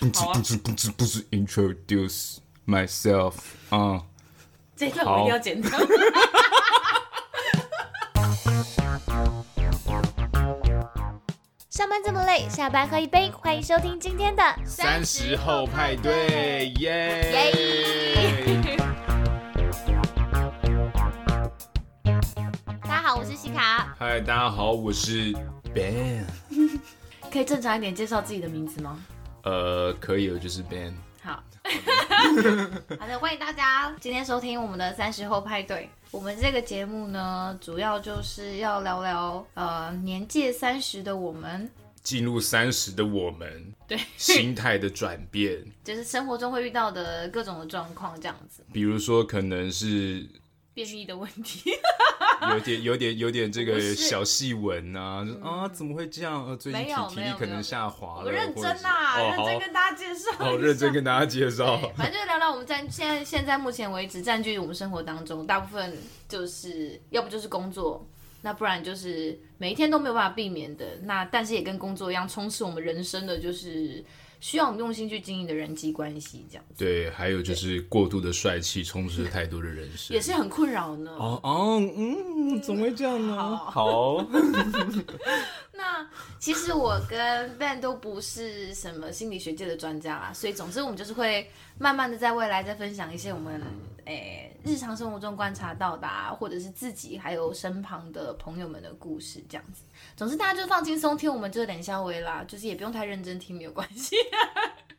不是不是不是不是 introduce myself 啊，这一段我一定要剪掉。上班这么累，下班喝一杯，欢迎收听今天的三十后派对，耶！大家好，我是西卡。嗨，大家好，我是 Ben。可以正常一点介绍自己的名字吗？呃，可以了，就是 Ben。好，好的，欢迎大家今天收听我们的三十后派对。我们这个节目呢，主要就是要聊聊呃年届三十的我们，进入三十的我们，对心态的转变，就是生活中会遇到的各种的状况，这样子。比如说，可能是便秘的问题，有点、有点、有点这个小细纹呐，就啊，怎么会这样？呃，最近体体力可能下滑了。我认真啊，认真跟大家介绍。好，认真跟大家介绍。反正就是聊聊我们在现在现在目前为止占据我们生活当中大部分，就是要不就是工作。那不然就是每一天都没有办法避免的，那但是也跟工作一样充斥我们人生的就是需要我们用心去经营的人际关系，这样子。对，还有就是过度的帅气充斥了太多的人生，也是很困扰呢。哦哦，嗯，怎么会这样呢？好。好 那其实我跟 Ben 都不是什么心理学界的专家啦，所以总之我们就是会慢慢的在未来再分享一些我们诶、日常生活中观察到的、啊，或者是自己还有身旁的朋友们的故事这样子。总之大家就放轻松听，我们就冷笑微啦，就是也不用太认真听，没有关系。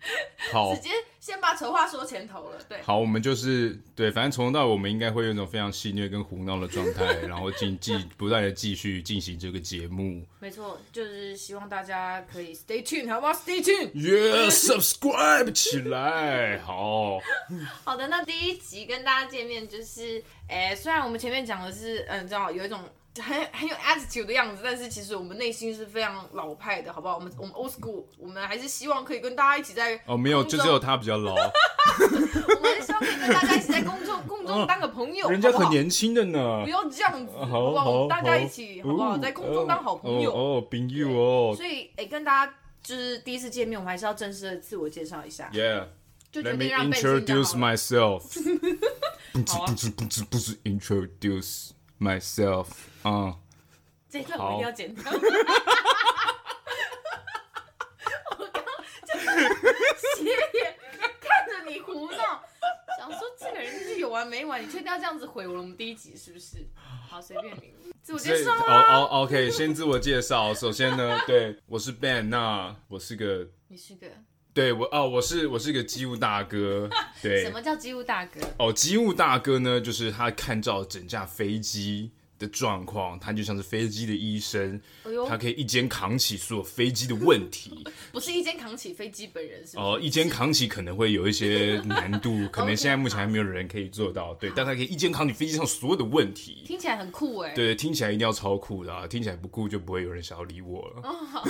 好，直接先把丑话说前头了。对，好，我们就是对，反正从头到尾我们应该会用一种非常戏谑跟胡闹的状态，然后进继不断的继续进行这个节目。没错，就是希望大家可以 stay tuned，好不好？stay tuned，yeah，subscribe 起来。好，好的，那第一集跟大家见面就是，哎，虽然我们前面讲的是，嗯，知道有一种。很很有 attitude 的样子，但是其实我们内心是非常老派的，好不好？我们我们 old school，我们还是希望可以跟大家一起在哦，没有，就只有他比较老。我们希望可以跟大家一起在公众共中当个朋友，人家很年轻的呢。不要这样子，好不好？大家一起好不好？在空中当好朋友哦，朋友哦。所以哎，跟大家就是第一次见面，我们还是要正式的自我介绍一下。Yeah，就 Let me introduce myself。不 是不知不知不知 introduce。myself，啊、uh，这一段我一定要剪掉。我刚就是斜眼看着你胡闹，想说这个人就是有完没完？你确定要这样子毁我们第一集是不是？好，随便你。自我介绍哦哦，OK，先自我介绍。首先呢，对，我是 Ben，那我是个，你是个，对我哦，我是我是个机务大哥。对，什么叫机务大哥？哦，机务大哥呢，就是他看照整架飞机的状况，他就像是飞机的医生，哎、他可以一肩扛起所有飞机的问题，不是一肩扛起飞机本人是，是？哦，一肩扛起可能会有一些难度，可能现在目前还没有人可以做到，对，但他可以一肩扛起飞机上所有的问题，听起来很酷哎，对，听起来一定要超酷的，啊，听起来不酷就不会有人想要理我了。哦，好，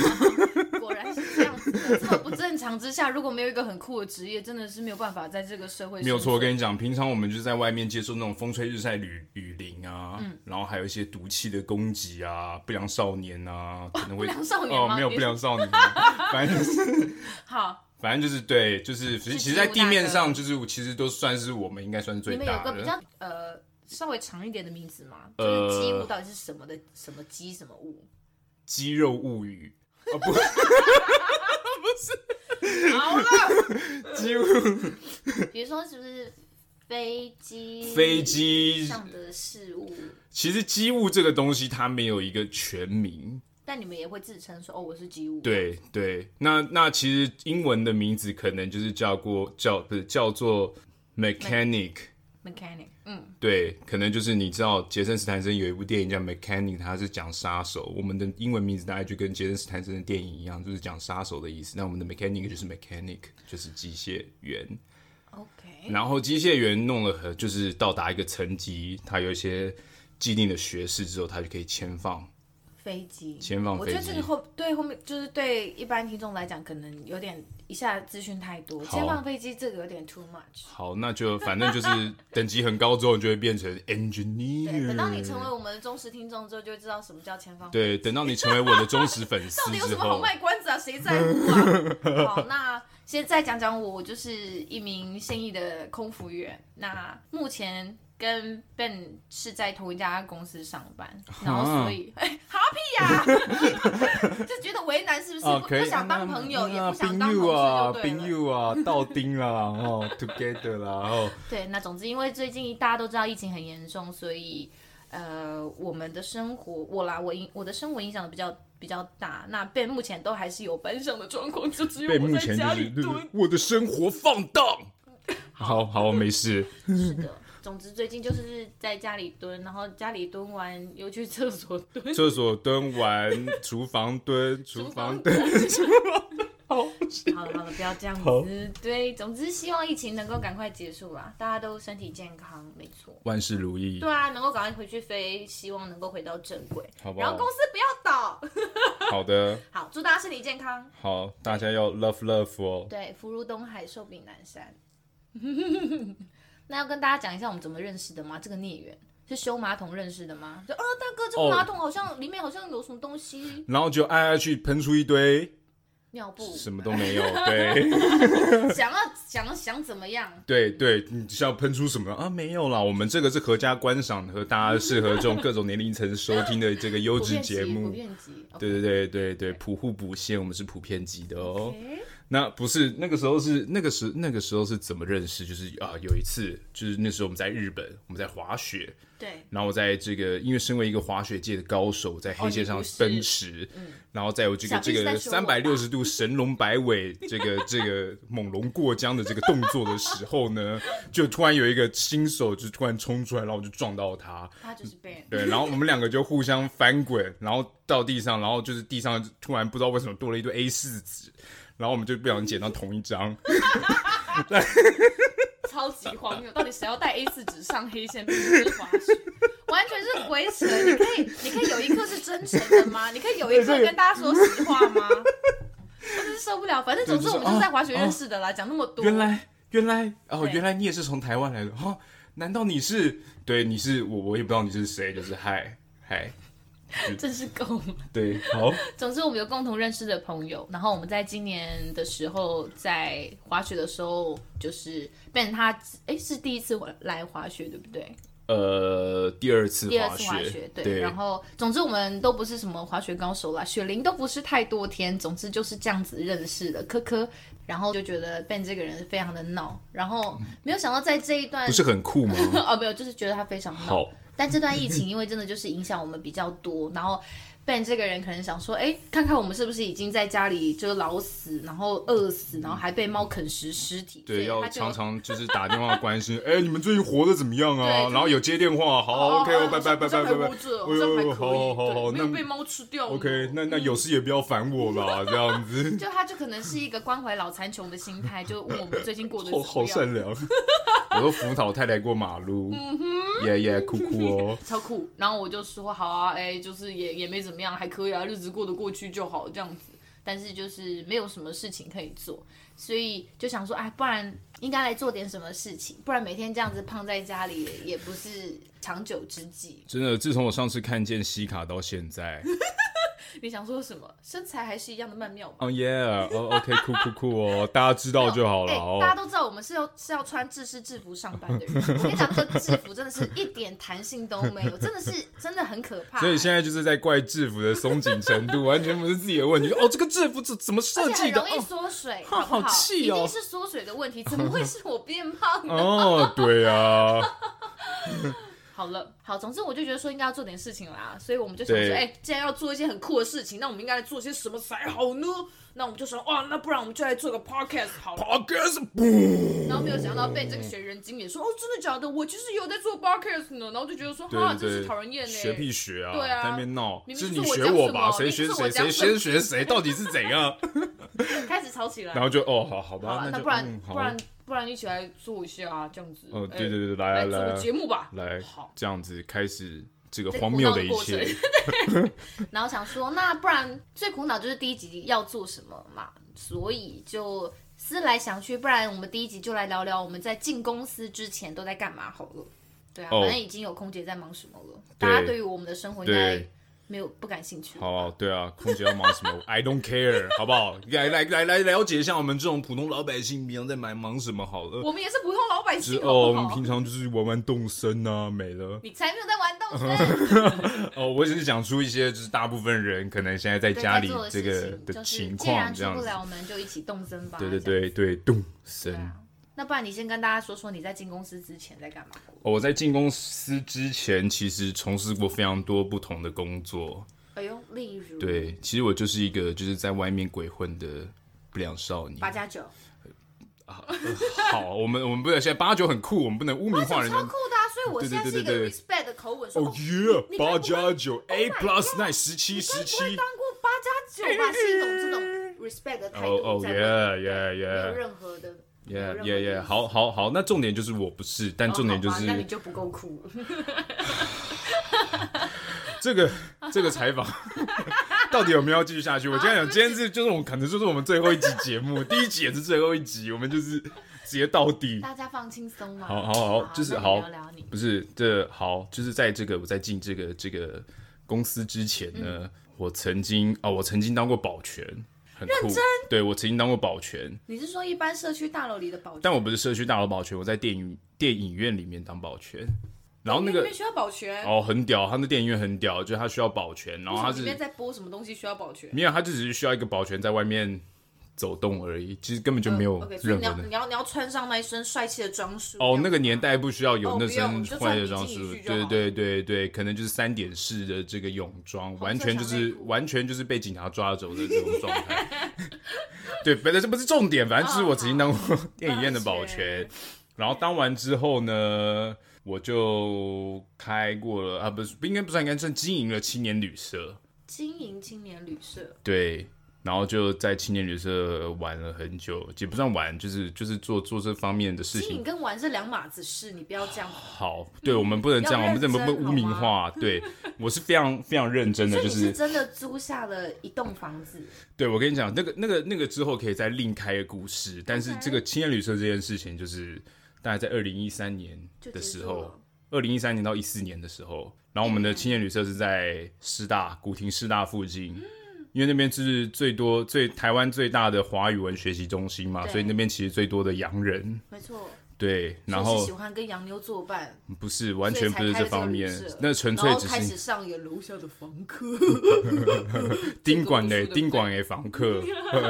果然是这样子，这么不正常之下，如果没有一个很酷的职业，真的是没有办法在这个社会。没有错，我跟你讲，平常我们就在外面接受那种风吹日晒雨雨淋啊，嗯，然后还有一些毒气的攻击啊，不良少年啊，可能会不良少年哦，没有不良少年，反正就是好，反正就是对，就是其实其实，在地面上就是其实都算是我们应该算是最大的。你们有个比较呃稍微长一点的名字吗？就是机物到底是什么的？什么肌什么物？肌肉物语啊不，不是，好了，机务，比如说是不是？飞机飞机。上的事物，其实机务这个东西它没有一个全名，但你们也会自称说哦，我是机务。对对，那那其实英文的名字可能就是叫过叫不是叫做 mechanic mechanic，嗯，对，可能就是你知道杰森斯坦森有一部电影叫 mechanic，它是讲杀手，我们的英文名字大概就跟杰森斯坦森的电影一样，就是讲杀手的意思。那我们的 mechanic 就是 mechanic，就是机械员。OK，然后机械员弄了，就是到达一个层级，他有一些既定的学识之后，他就可以签放飞机。签放飞机，我觉得这个后对后面就是对一般听众来讲，可能有点一下资讯太多。签放飞机这个有点 too much。好，那就反正就是 等级很高之后，就会变成 engineer。对，等到你成为我们的忠实听众之后，就会知道什么叫签放飞机。对，等到你成为我的忠实粉 丝，到底有什么好卖关子啊？谁在乎啊？好，那。先再讲讲我，我就是一名现役的空服员。那目前跟 Ben 是在同一家公司上班，然后所以哎，哈屁呀 就觉得为难，是不是？不不想当朋友，也不想当同事，就对了。朋友啊，到丁了，然后 together 啦，然后对，那总之因为最近大家都知道疫情很严重，所以呃，我们的生活，我啦，我影我的生活影响的比较。比较大，那 Ben 目前都还是有班上的状况，就只有我在家里我的生活放荡。好 好，没事。是的，总之最近就是在家里蹲，然后家里蹲完又去厕所蹲，厕所蹲完，厨房蹲，厨房蹲。好，好了好了，不要这样子。对，总之希望疫情能够赶快结束啦，大家都身体健康，没错，万事如意。对啊，能够赶快回去飞，希望能够回到正轨，好不好？然后公司不要倒。好的。好，祝大家身体健康。好，大家要 love love 哦。对，福如东海，寿比南山。那要跟大家讲一下我们怎么认识的吗？这个孽缘是修马桶认识的吗？就啊，大哥，这个马桶好像、oh. 里面好像有什么东西，然后就爱爱去喷出一堆。尿布什么都没有，对。想要想想怎么样？对对，你是要喷出什么啊？没有啦，我们这个是合家观赏和大家适合这种各种年龄层收听的这个优质节目。普遍级，对对对对对，普户普县，我们是普遍级的哦。那不是那个时候是那个时那个时候是怎么认识？就是啊，有一次就是那时候我们在日本，我们在滑雪。对，然后我在这个，因为身为一个滑雪界的高手，在黑线上奔驰，嗯，然后在有这个这个三百六十度神龙摆尾，这个这个猛龙过江的这个动作的时候呢，就突然有一个新手就突然冲出来，然后我就撞到他，他就是 Ben，对，然后我们两个就互相翻滚，然后到地上，然后就是地上突然不知道为什么多了一堆 A 四纸，然后我们就不小心捡到同一张。超级荒谬！到底谁要带 A 四纸上黑线并不是滑雪？完全是鬼扯！你可以，你可以有一刻是真诚的吗？你可以有一刻跟大家说实话吗？我真是受不了。反正总之我们就是在滑雪认识的啦，讲、哦、那么多。原来原来哦，原来你也是从台湾来的哈、哦？难道你是？对，你是我，我也不知道你是谁，就是嗨嗨。真是够了。对，好。总之，我们有共同认识的朋友，然后我们在今年的时候在滑雪的时候，就是 Ben 他哎是第一次来滑雪，对不对？呃，第二次滑雪，第二次滑雪，对。对然后，总之我们都不是什么滑雪高手啦，雪龄都不是太多天。总之就是这样子认识的，科科。然后就觉得 Ben 这个人非常的闹，然后没有想到在这一段不是很酷吗？哦，没有，就是觉得他非常闹。好。但这段疫情，因为真的就是影响我们比较多，然后 Ben 这个人可能想说，哎，看看我们是不是已经在家里就老死，然后饿死，然后还被猫啃食尸体。对，要常常就是打电话关心，哎，你们最近活得怎么样啊？然后有接电话，好，OK，拜拜拜拜拜拜。好好好好，没有被猫吃掉。OK，那那有事也不要烦我啦，这样子。就他就可能是一个关怀老残穷的心态，就问我们最近过得怎么样。好善良。我都扶老太太过马路。嗯哼，耶耶，酷酷哦，超酷。然后我就说好啊，哎，就是也也没怎么么样，还可以啊，日子过得过去就好这样子。但是就是没有什么事情可以做，所以就想说，哎，不然应该来做点什么事情，不然每天这样子胖在家里也不是长久之计。真的，自从我上次看见西卡到现在。你想说什么？身材还是一样的曼妙吧？哦耶！哦，OK，酷酷酷哦，大家知道就好了。欸、大家都知道我们是要是要穿制式制服上班的人。我跟你讲，这制服真的是一点弹性都没有，真的是真的很可怕。所以现在就是在怪制服的松紧程度，完全不是自己的问题。哦，这个制服怎怎么设计容易缩水，哦、好气哦！一定是缩水的问题，怎么会是我变胖呢？哦，对啊。好了，好，总之我就觉得说应该要做点事情啦，所以我们就想说，哎、欸，既然要做一些很酷的事情，那我们应该来做些什么才好呢？那我们就说，哇，那不然我们就来做个 podcast 好了。podcast，然后没有想到被这个学人精也说，哦，真的假的？我其实有在做 podcast 呢。然后就觉得说，哈，真是讨人厌呢。学屁学啊！对啊，在那边闹，明明是你学我吧？谁学谁？谁先学谁？到底是怎样？开始吵起来。然后就，哦，好好吧，好那，那不然、嗯、不然。不然一起来做一下啊，这样子。哦，对对对，来来来，做个节目吧。来，好，这样子开始这个荒谬的一切。然后想说，那不然最苦恼就是第一集要做什么嘛，所以就思来想去，不然我们第一集就来聊聊我们在进公司之前都在干嘛好了。对啊，反正已经有空姐在忙什么了。大家对于我们的生活应该没有不感兴趣。好，对啊，空姐要忙什么？I don't care，好不好？来来来来了解一下我们这种普通老百姓平常在忙忙什么好了。我们也是普通老百姓，哦，我们平常就是玩玩动身啊，没了。你才没有在玩动身。哦，我只是讲出一些，就是大部分人可能现在在家里这个的情况，这样子。既然出不了，我们就一起动身吧。对对对对，动森。那不然你先跟大家说说你在进公司之前在干嘛？我在进公司之前，其实从事过非常多不同的工作。哎呦，例如？对，其实我就是一个就是在外面鬼混的不良少年。八加九。啊，好，我们我们不能现在八九很酷，我们不能污名化人家。超酷的，啊所以我现在是一个 respect 的口吻说。哦耶，八加九，A plus nine，十七十七。当过八加九吧，是一种这种 respect 的态度。哦哦耶耶耶，没有任何的。耶耶耶，好好好，那重点就是我不是，但重点就是，那你就不够酷。这个这个采访到底有没有要继续下去？我今天讲，今天是就是我们可能就是我们最后一集节目，第一集也是最后一集，我们就是直接到底。大家放轻松嘛。好好好，就是好，不是这好，就是在这个我在进这个这个公司之前呢，我曾经啊，我曾经当过保全。很酷，认真？对，我曾经当过保全。你是说一般社区大楼里的保全？但我不是社区大楼保全，我在电影电影院里面当保全。然后那个需要保全哦，很屌，他那电影院很屌，就是他需要保全。然后他是里面在播什么东西需要保全？没有，他就只是需要一个保全在外面。走动而已，其实根本就没有任何的。你要你要你要穿上那一身帅气的装束。哦，那个年代不需要有那身帅气的装束，对对对对，可能就是三点式的这个泳装，完全就是完全就是被警察抓走的这种状 态。对，反正这不是重点，反正就是我曾经当过 电影院的保全，然后当完之后呢，我就开过了啊，不是不应该不算，应该算经营了青年旅社。经营青年旅社，对。然后就在青年旅社玩了很久，也不算玩，就是就是做做这方面的事情。跟玩是两码子事，你不要这样。好，对我们不能这样，我们怎么不污名化？对 我是非常非常认真的，就是是真的租下了一栋房子。对，我跟你讲，那个那个那个之后可以再另开个故事，但是这个青年旅社这件事情，就是大概在二零一三年的时候，二零一三年到一四年的时候，然后我们的青年旅社是在师大古亭师大附近。因为那边是最多、最台湾最大的华语文学习中心嘛，所以那边其实最多的洋人。没错。对，然后喜欢跟洋妞作伴。不是，完全不是这方面，那纯粹只是开始上演楼下的房客。宾馆的宾馆的房客。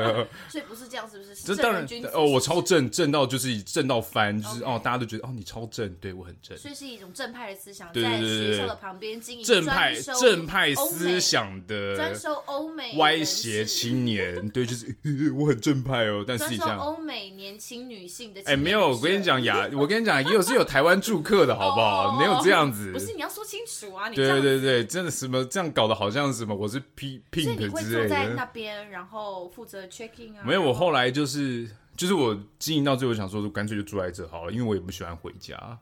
所以不是这样，是不是？这当然哦，我超正，正到就是正到翻，就是哦，大家都觉得哦，你超正，对我很正。所以是一种正派的思想，在学校的旁边经营正派正派思想的专收欧美歪斜青年，对，就是 我很正派哦，但是你像欧美年轻女性的，哎，没有，我跟你讲。呀，我跟你讲，也有是有台湾住客的，好不好？没有这样子，不是你要说清楚啊！对对对对，真的什么这样搞的好像什么我是 P Pink 之类的。所以你会坐在那边，然后负责 checking 啊？没有，我后来就是就是我经营到最后，想说干脆就住在这好了，因为我也不喜欢回家。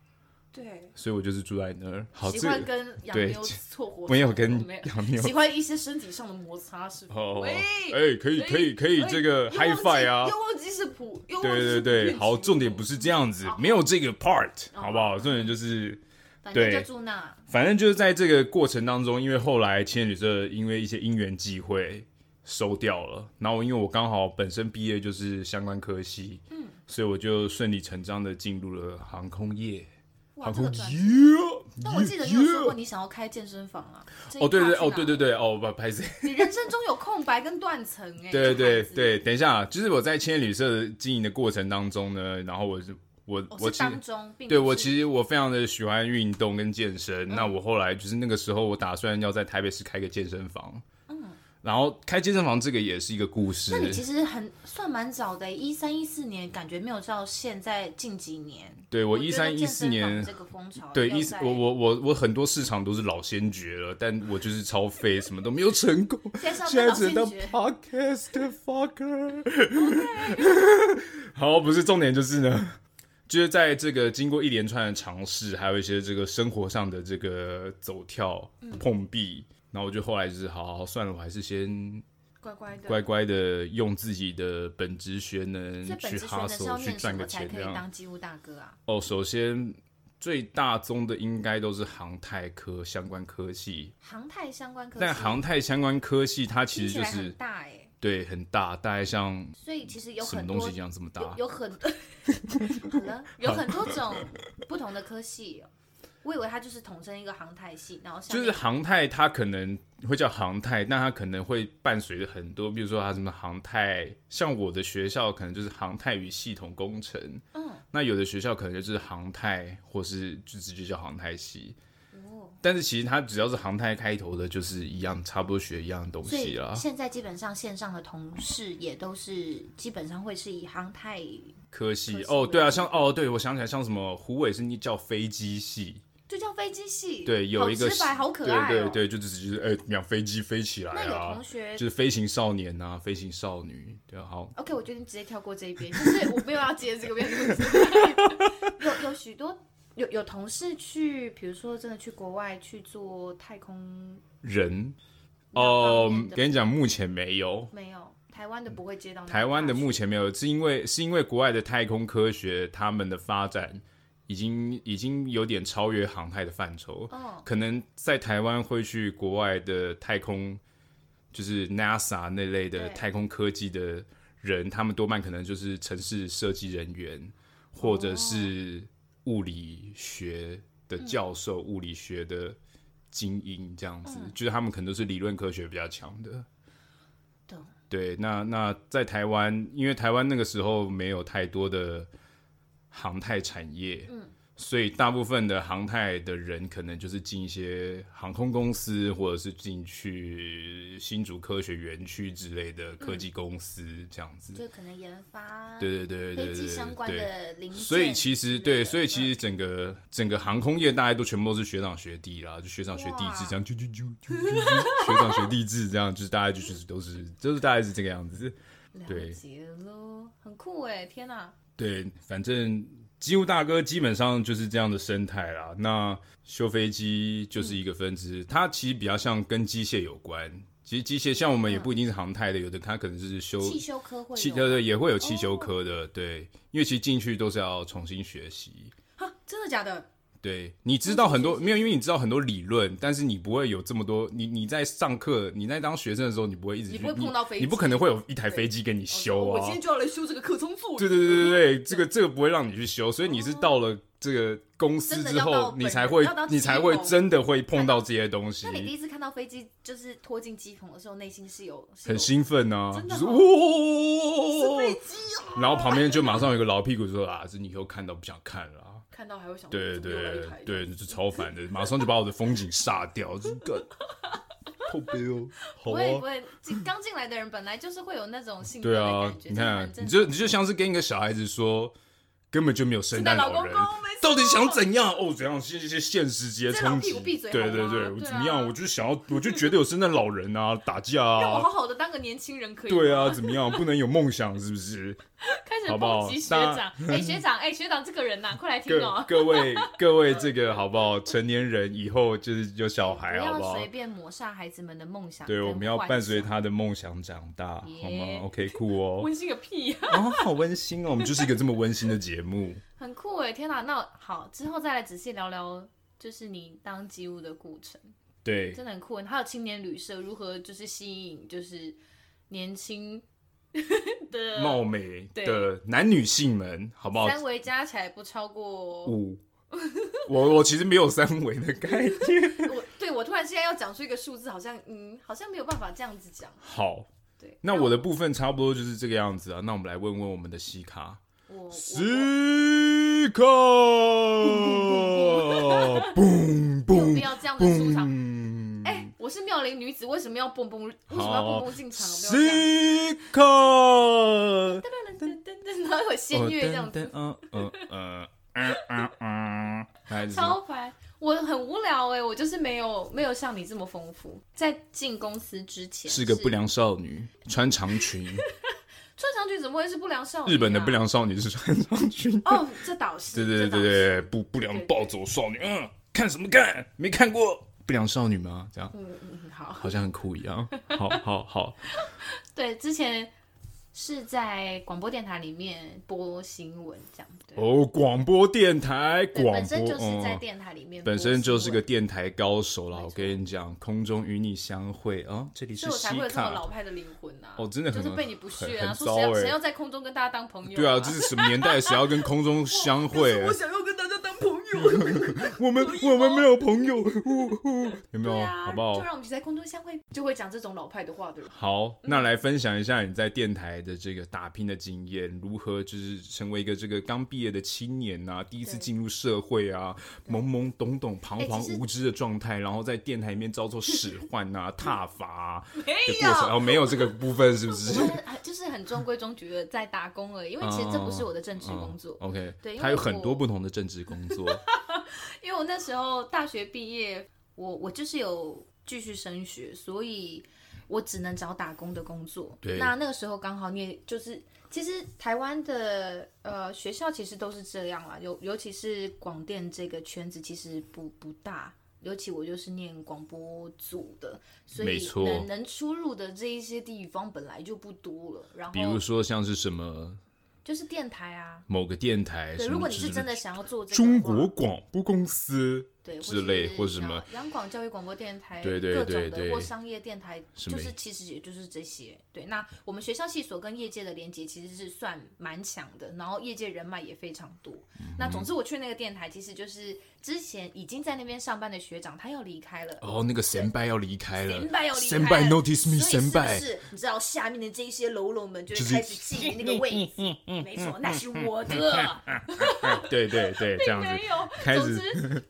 对，所以我就是住在那儿。好，喜欢跟洋妞撮合，没有跟洋妞，喜欢一些身体上的摩擦，是吧？哎，可以可以可以，这个 high five 啊！又忘记是普，对对对，好，重点不是这样子，没有这个 part，好不好？重点就是，对，住那，反正就是在这个过程当中，因为后来青年旅社因为一些因缘际会收掉了，然后因为我刚好本身毕业就是相关科系，嗯，所以我就顺理成章的进入了航空业。航空业，但我记得你有说过你想要开健身房啊？哦，对对哦，对对对哦，不，拍谢。你人生中有空白跟断层哎。对对对，等一下，就是我在青年旅社经营的过程当中呢，然后我是我我其实对我其实我非常的喜欢运动跟健身，那我后来就是那个时候我打算要在台北市开个健身房。然后开健身房这个也是一个故事。那你其实很算蛮早的，一三一四年，感觉没有到现在近几年。对，我一三一四年这个风潮，对一我我我我很多市场都是老先觉了，但我就是超废，什么都没有成功。现在只能当 podcast fucker。好，不是重点就是呢，就是在这个经过一连串的尝试，还有一些这个生活上的这个走跳碰壁。然后我就后来就是，好好算了，我还是先乖乖的乖乖的用自己的本职学能去哈手去赚个钱，这样。当机务大哥啊？哦，首先最大宗的应该都是航太科相关科系。航太相关科系，但航太相关科系它其实就是大哎、欸，对，很大，大概像所以其实有很多东西一样这么大，有，有很多好了，有很多种不同的科系、喔。我以为它就是统称一个航太系，然后就是航太，它可能会叫航太，但它可能会伴随着很多，比如说它什么航太，像我的学校可能就是航太与系统工程，嗯，那有的学校可能就是航太，或是就直接叫航太系，哦，但是其实它只要是航太开头的，就是一样，差不多学一样的东西啦。现在基本上线上的同事也都是基本上会是以航太科系哦，对啊，像哦，对我想起来，像什么虎尾是你叫飞机系。就叫飞机系，对，有一个好直白，好可爱、喔、对对对，就只是就是哎，让飞机飞起来啊。那有同学就是飞行少年啊，飞行少女，对，好。OK，我决定直接跳过这一边，就是我没有要接这个边。有 有许多有有同事去，比如说真的去国外去做太空人哦，跟你讲，目前没有，没有，台湾的不会接到。台湾的目前没有，是因为是因为国外的太空科学他们的发展。已经已经有点超越航太的范畴，oh. 可能在台湾会去国外的太空，就是 NASA 那类的太空科技的人，他们多半可能就是城市设计人员，或者是物理学的教授、oh. 物理学的精英这样子，oh. 就是他们可能都是理论科学比较强的。对，对，那那在台湾，因为台湾那个时候没有太多的。航太产业，嗯，所以大部分的航太的人可能就是进一些航空公司，或者是进去新竹科学园区之类的科技公司这样子，就可能研发，对对对对对对，相关的零件。所以其实对，所以其实整个整个航空业大家都全部都是学长学弟啦，就学长学弟制这样，就就就就学长学弟制这样，就是大家就是都是就是大概是这个样子，对，很酷哎，天哪！对，反正机务大哥基本上就是这样的生态啦。那修飞机就是一个分支，嗯，它其实比较像跟机械有关。其实机械像我们也不一定是航太的，嗯，有的它可能是修汽修科会，汽对对也会有汽修科的，哦。对，因为其实进去都是要重新学习。哈，真的假的？对，你知道很多没有，因为你知道很多理论，但是你不会有这么多。你你在上课，你在当学生的时候，你不会一直你不会碰到飞机，你不可能会有一台飞机给你修啊。我今天就要来修这个可充座。对对对对对，这个这个不会让你去修，所以你是到了这个公司之后，你才会你才会真的会碰到这些东西。那你第一次看到飞机就是拖进机棚的时候，内心是有很兴奋啊，就是哇，是飞机啊！然后旁边就马上有一个老屁股说啊，这你以后看到不想看了。看到还会想对对对对，就是超烦的，马上就把我的风景杀掉，这个好悲哦。不会不会，刚进来的人本来就是会有那种性格对啊，你看，你就你就像是跟一个小孩子说，根本就没有圣诞老人，到底想怎样？哦，怎样？这些现实直接冲击。对对对，我怎么样？我就想要，我就觉得有圣诞老人啊，打架啊，让我好好的当个年轻人可以。对啊，怎么样？不能有梦想是不是？开始抨击学长，哎，学长，哎，学长，这个人呐，快来听哦。各位，各位，这个好不好？成年人以后就是有小孩，好不好？不要随便抹杀孩子们的梦想。对，我们要伴随他的梦想长大，好吗？OK，酷哦。温馨个屁啊！哦，好温馨哦，我们就是一个这么温馨的节目。很酷哎，天哪！那好，之后再来仔细聊聊，就是你当机务的过程。对，真的很酷。还有青年旅社如何就是吸引就是年轻。的貌美的男女性们，好不好？三围加起来不超过五。我我其实没有三围的概念。我对我突然现在要讲出一个数字，好像嗯，好像没有办法这样子讲。好，对，那我的部分差不多就是这个样子啊。那我们来问问我们的西卡。西卡，嘣嘣，不要这样子出场。我是妙龄女子，为什么要蹦蹦？为什么要蹦蹦进场？西卡，噔噔噔噔噔，然后有仙乐这样子。嗯嗯嗯嗯嗯，超烦！我很无聊哎，我就是没有没有像你这么丰富。在进公司之前，是个不良少女，穿长裙。穿长裙怎么会是不良少女？日本的不良少女是穿长裙。哦，这倒是。对对对对，不不良暴走少女。嗯，看什么看？没看过。不良少女吗？这样，嗯嗯，好，好像很酷一样。好好好，对，之前是在广播电台里面播新闻这样。对哦，广播电台，广播本身就是在电台里面、嗯，本身就是个电台高手了。我跟你讲，空中与你相会啊、哦，这里是西卡。所以我才会有这么老派的灵魂啊！哦，真的很就是被你不屑啊！说谁要谁要在空中跟大家当朋友、啊？对啊，这是什么年代？谁要跟空中相会？我想要跟大家当朋友。我们我们没有朋友，有没有？啊、好不好？就让我们在空中相会，就会讲这种老派的话，对吧？好，那来分享一下你在电台的这个打拼的经验，如何就是成为一个这个刚毕业的青年啊，第一次进入社会啊，懵懵懂懂、彷徨无知的状态，然后在电台里面遭受使唤啊、踏伐啊的过程，哦，没有这个部分，是不是？就是很中规中矩的在打工而已，因为其实这不是我的正职工作。OK，对，他有很多不同的正职工作。因为我那时候大学毕业，我我就是有继续升学，所以我只能找打工的工作。对，那那个时候刚好你也就是，其实台湾的呃学校其实都是这样啦，尤尤其是广电这个圈子其实不不大，尤其我就是念广播组的，所以能能出入的这一些地方本来就不多了。然后比如说像是什么？就是电台啊，某个电台。对，如果你是真的想要做这个，中国广播公司。对，之类或者什么央广教育广播电台，对对对对，各种的或商业电台，就是其实也就是这些。对，那我们学校系所跟业界的连接其实是算蛮强的，然后业界人脉也非常多。嗯、那总之我去那个电台，其实就是之前已经在那边上班的学长他要离开了。哦，那个先拜要离开了，先拜要离开了，notice me，先辈是，你知道下面的这些喽啰们就是开始觊觎那个位置，没错，那是我的。对对对，这样子。没有，开始总之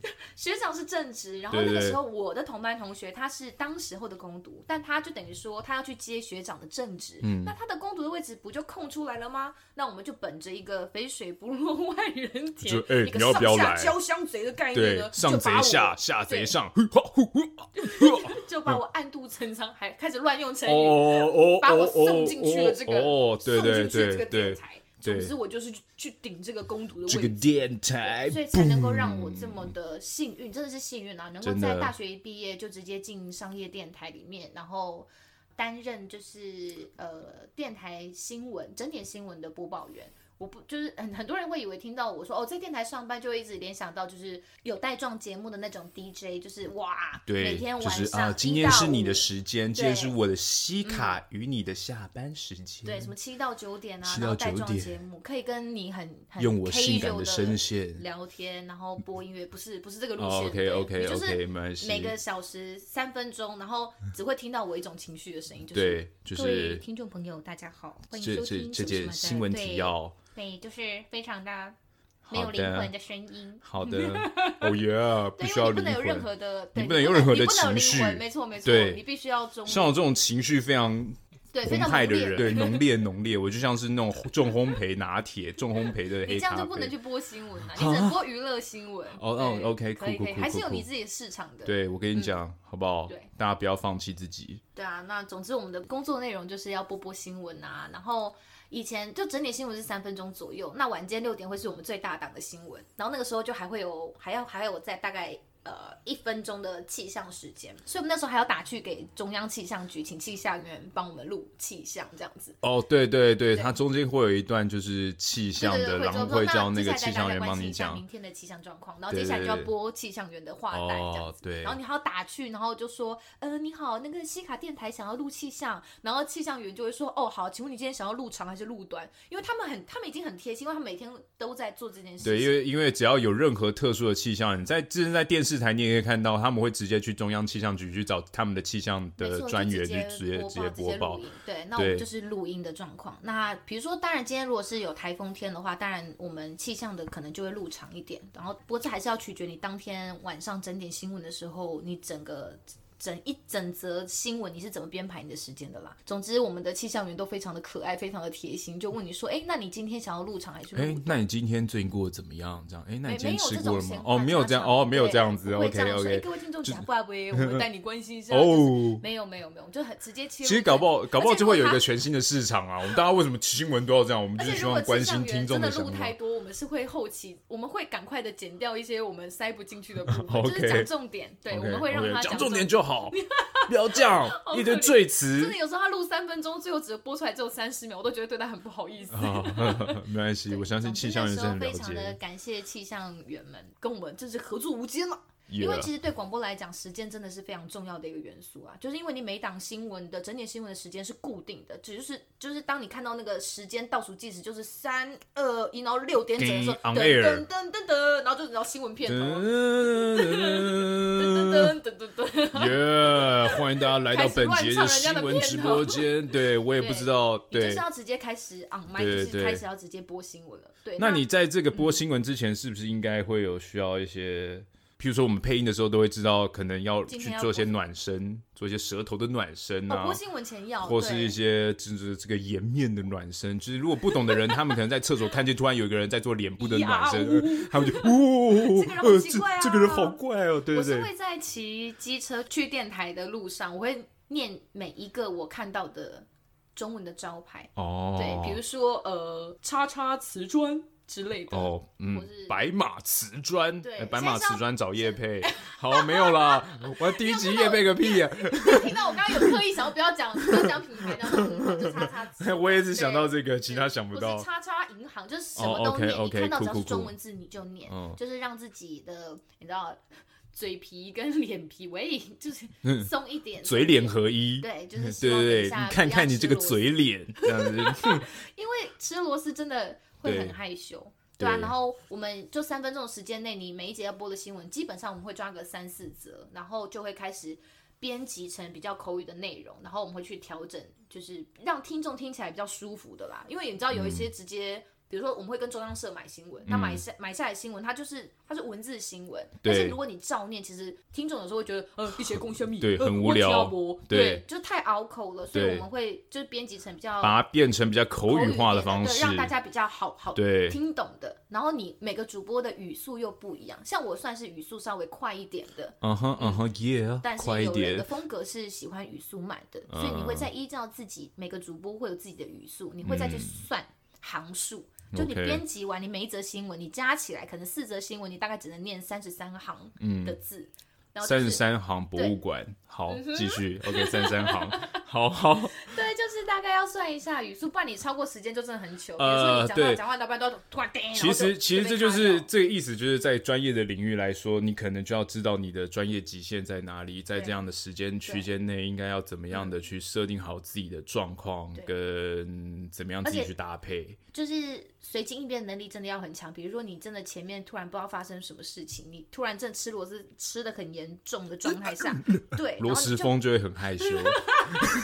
学长是正职。然后那个时候，我的同班同学他是当时候的攻读，但他就等于说他要去接学长的正职，嗯，那他的攻读的位置不就空出来了吗？那我们就本着一个肥水不落外人田，欸、一个上下交相贼的概念呢，上贼下，下贼上，就把我暗度陈仓，还开始乱用成语，哦哦、把我送进去了这个，哦、对对对送进去这个电台。总之，我就是去顶这个攻读的位置，这个电台，所以才能够让我这么的幸运，真的是幸运啊！能够在大学一毕业就直接进商业电台里面，然后担任就是呃电台新闻整点新闻的播报员。我不就是很很多人会以为听到我说哦，在电台上班就会一直联想到就是有带状节目的那种 DJ，就是哇，对，每天晚上就是啊，今天是你的时间，今天是我的西卡与你的下班时间，对，什么七到九点啊，然后带状节目可以跟你很很用我性感的声线聊天，然后播音乐，不是不是这个路线，OK OK OK，就是每个小时三分钟，然后只会听到我一种情绪的声音，就是对，就是听众朋友大家好，欢迎收听这这这新闻提要。对，就是非常的没有灵魂的声音。好的，哦耶，不需要灵魂。你不能有任何的，你不能有任何的情绪。没错没错，对，你必须要中。像我这种情绪非常澎湃的人，对，浓烈 浓烈，我就像是那种重烘焙拿铁、重烘焙的黑咖啡。你这样就不能去播新闻了，你只能播娱乐新闻。哦哦，OK，可以可以，还是有你自己的市场的。对，我跟你讲，好不好？对，大家不要放弃自己。对啊，那总之我们的工作内容就是要播播新闻啊，然后。以前就整点新闻是三分钟左右，那晚间六点会是我们最大档的新闻，然后那个时候就还会有，还要还有在大概。呃，一分钟的气象时间，所以我们那时候还要打去给中央气象局，请气象员帮我们录气象，这样子。哦，对对对，它中间会有一段就是气象的，然后会叫那个气象员帮你讲明天的气象状况，然后接下来就要播气象员的话带这样子。对，然后你还要打去，然后就说，呃，你好，那个西卡电台想要录气象，然后气象员就会说，哦，好，请问你今天想要录长还是录短？因为他们很，他们已经很贴心，因为他们每天都在做这件事情。对，因为因为只要有任何特殊的气象，你在之前在电视台你也可以看到，他们会直接去中央气象局去找他们的气象的专员去直接直接播报。对，那我们就是录音的状况。那比如说，当然今天如果是有台风天的话，当然我们气象的可能就会录长一点。然后，不过这还是要取决你当天晚上整点新闻的时候，你整个。整一整则新闻，你是怎么编排你的时间的啦？总之，我们的气象员都非常的可爱，非常的贴心，就问你说：“哎，那你今天想要入场还是录短？”哎，那你今天最近过得怎么样？这样，哎，那你今天吃过了吗？哦，没有这样，哦，没有这样子。OK OK。各位听众，讲不不，我们带你关心一下。哦，没有没有没有，就很直接切。其实搞不好搞不好就会有一个全新的市场啊！我们大家为什么新闻都要这样？我们就是希望关心听众的想法。真的录太多，我们是会后期，我们会赶快的剪掉一些我们塞不进去的部分，就是讲重点。对，我们会让他讲重点就好。不要这样，一堆赘词。真的有时候他录三分钟，最后只播出来只有三十秒，我都觉得对他很不好意思。没关系，我相信气象员是很了解。非常的感谢气象员们跟我们真是合作无间了。因为其实对广播来讲，时间真的是非常重要的一个元素啊。就是因为你每档新闻的整点新闻的时间是固定的，只就是就是当你看到那个时间倒数计时就是三二一，然后六点整的时候，噔噔噔噔噔，然后就然后新闻片头，噔噔噔噔噔，耶！欢迎大家来到本节的新闻直播间。对我也不知道，对，就是要直接开始 on mic，就是开始要直接播新闻了。对，那你在这个播新闻之前，是不是应该会有需要一些？譬如说，我们配音的时候都会知道，可能要去做一些暖身，做一些舌头的暖身啊。播新闻前要，或是一些就是这个颜面的暖身。就是如果不懂的人，他们可能在厕所看见突然有一个人在做脸部的暖身，他们就哦，这个人好奇怪啊，这个人好怪哦。对对对。我是会在骑机车去电台的路上，我会念每一个我看到的中文的招牌。哦。对，比如说呃，叉叉瓷砖。之类的哦，嗯，白马瓷砖，对，白马瓷砖找叶佩，好，没有啦，我第一集叶佩个屁呀！听到我刚刚有刻意想要不要讲，不要讲品牌，的，就叉叉瓷。我也是想到这个，其他想不到。叉叉银行就是什么都念，你看到只要是中文字你就念，就是让自己的你知道嘴皮跟脸皮，喂，就是松一点，嘴脸合一，对，就是对对对，你看看你这个嘴脸这样子，因为吃螺丝真的。会很害羞，对，啊，然后我们就三分钟的时间内，你每一节要播的新闻，基本上我们会抓个三四则，然后就会开始编辑成比较口语的内容，然后我们会去调整，就是让听众听起来比较舒服的啦。因为你知道有一些直接。嗯比如说，我们会跟中央社买新闻，那买下买下来新闻，它就是它是文字新闻，但是如果你照念，其实听众有时候会觉得，呃，一些公宣密，对，很无聊，对，就太拗口了，所以我们会就是编辑成比较把它变成比较口语化的方式，让大家比较好好听懂的。然后你每个主播的语速又不一样，像我算是语速稍微快一点的，嗯哼嗯哼，yeah，但是有人的风格是喜欢语速慢的，所以你会再依照自己每个主播会有自己的语速，你会再去算行数。就你编辑完，你每一则新闻，你加起来可能四则新闻，你大概只能念三十三行的字。嗯三十三行博物馆，好，继续，OK，三十三行，好好。对，就是大概要算一下语速，不然你超过时间就真的很糗。呃，对，讲话讲话都突然叮。其实，其实这就是这个意思，就是在专业的领域来说，你可能就要知道你的专业极限在哪里，在这样的时间区间内，应该要怎么样的去设定好自己的状况，跟怎么样自己去搭配。就是随机应变能力真的要很强。比如说，你真的前面突然不知道发生什么事情，你突然正吃螺丝吃的很严重的状态下，对，螺蛳风就会很害羞，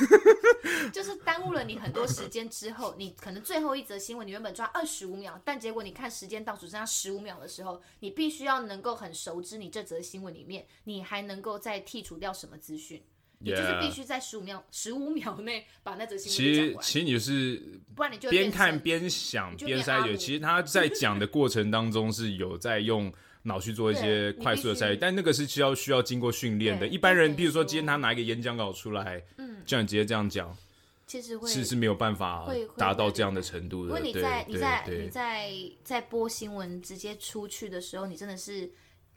就是耽误了你很多时间。之后，你可能最后一则新闻，你原本抓二十五秒，但结果你看时间倒数剩下十五秒的时候，你必须要能够很熟知你这则新闻里面，你还能够再剔除掉什么资讯。你就是必须在十五秒十五秒内把那则新闻。其实，其实你是，不然你就边看边想边筛选。其实他在讲的过程当中是有在用脑去做一些快速的筛选，但那个是需要需要经过训练的。一般人，比如说今天他拿一个演讲稿出来，嗯，叫你直接这样讲，其实会是是没有办法达到这样的程度的。如果你在你在你在在播新闻直接出去的时候，你真的是。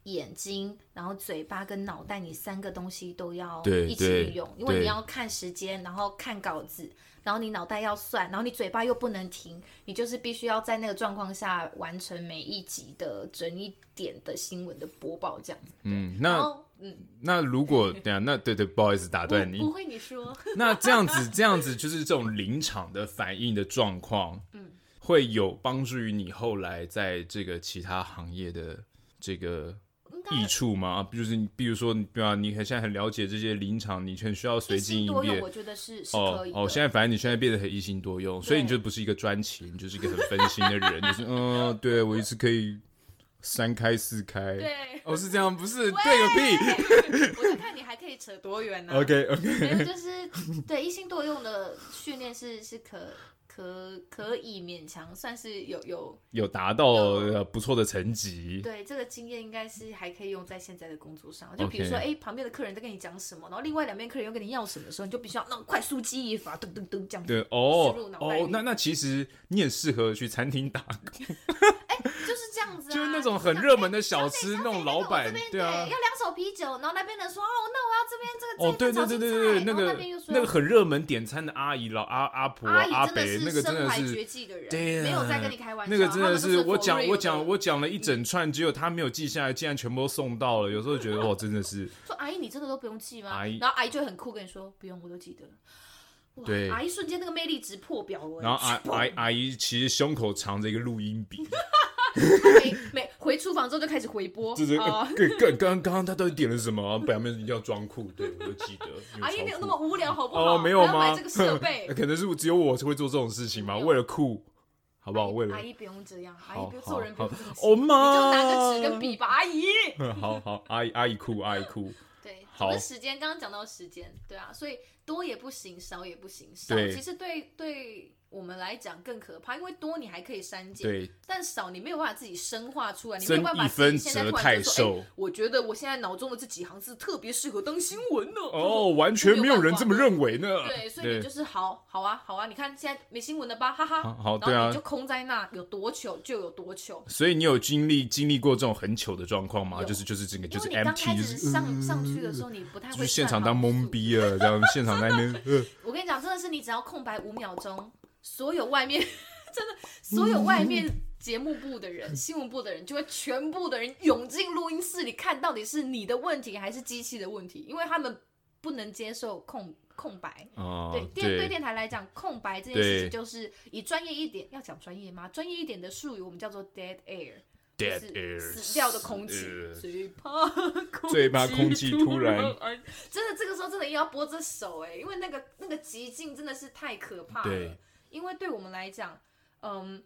眼睛，然后嘴巴跟脑袋，你三个东西都要一起用，因为你要看时间，然后看稿子，然后你脑袋要算，然后你嘴巴又不能停，你就是必须要在那个状况下完成每一集的整一点的新闻的播报，这样子。嗯，那嗯，那如果对啊，那对对，不好意思打断你，不会你说。那这样子，这样子就是这种临场的反应的状况，嗯，会有帮助于你后来在这个其他行业的这个。益处吗？比如是，比如说，对吧？你很现在很了解这些临场，你很需要随机应变。我觉得是是可以哦哦，现在反正你现在变得很一心多用，所以你就不是一个专情，你就是一个很分心的人。就是 嗯，对我一次可以三开四开。对，哦是这样，不是对个屁。我就看你还可以扯多远呢？OK OK，就是对一心多用的训练是是可。可可以勉强算是有有有达到不错的成绩。对，这个经验应该是还可以用在现在的工作上。就比如说，哎 Okay.，旁边的客人在跟你讲什么，然后另外两边客人又跟你要什么的时候，你就必须要那种快速记忆法，噔噔噔这样子。对哦哦，那那其实你很适合去餐厅打工。那种很热门的小吃那种老板，对啊，要两手啤酒，然后那边人说哦，那我要这边这个哦，对对对对对，那个那个很热门点餐的阿姨老阿阿婆阿伯，那个真的是绝技的人，对，没有在跟你开玩笑。那个真的是我讲我讲我讲了一整串，结果他没有记下来，竟然全部都送到了。有时候觉得哦，真的是说阿姨，你真的都不用记吗？阿姨，然后阿姨就很酷跟你说，不用，我都记得。对，阿姨瞬间那个魅力值破表了。然后阿阿阿姨其实胸口藏着一个录音笔。每 每回厨房之后就开始回播，就是刚刚刚刚他到底点了什么？表面一定要装酷，对我就记得。阿姨没有那么无聊，好不好？哦，没有吗？买这个设备，可能是只有我会做这种事情嘛？为了酷，好不好？为了阿姨不用这样，阿姨不用做人不用这么哦妈，你就拿个纸跟笔吧，阿姨。好好，阿姨阿姨酷，阿姨酷。对，好。时间刚刚讲到时间，对啊，所以多也不行，少也不行，少其实对对。我们来讲更可怕，因为多你还可以删减，对，但少你没有办法自己深化出来，你没有办法自己现在突然就说，哎，我觉得我现在脑中的这几行字特别适合当新闻呢。哦，完全没有人这么认为呢。对，所以你就是好好啊，好啊，你看现在没新闻了吧，哈哈。好，对啊，你就空在那，有多糗就有多糗。所以你有经历经历过这种很糗的状况吗？就是就是这个就是 MT 就是上上去的时候你不太会现场当懵逼了，这样现场在那边。我跟你讲，真的是你只要空白五秒钟。所有外面 真的，所有外面节目部的人、新闻部的人，就会全部的人涌进录音室里看，到底是你的问题还是机器的问题，因为他们不能接受空空白。哦，对，电对电台来讲，空白这件事情就是以专业一点，要讲专业吗？专业一点的术语，我们叫做 dead air，dead air，死掉的空气，最怕最怕空气突然，真的这个时候真的要拨着手哎，因为那个那个极境真的是太可怕了。因为对我们来讲，嗯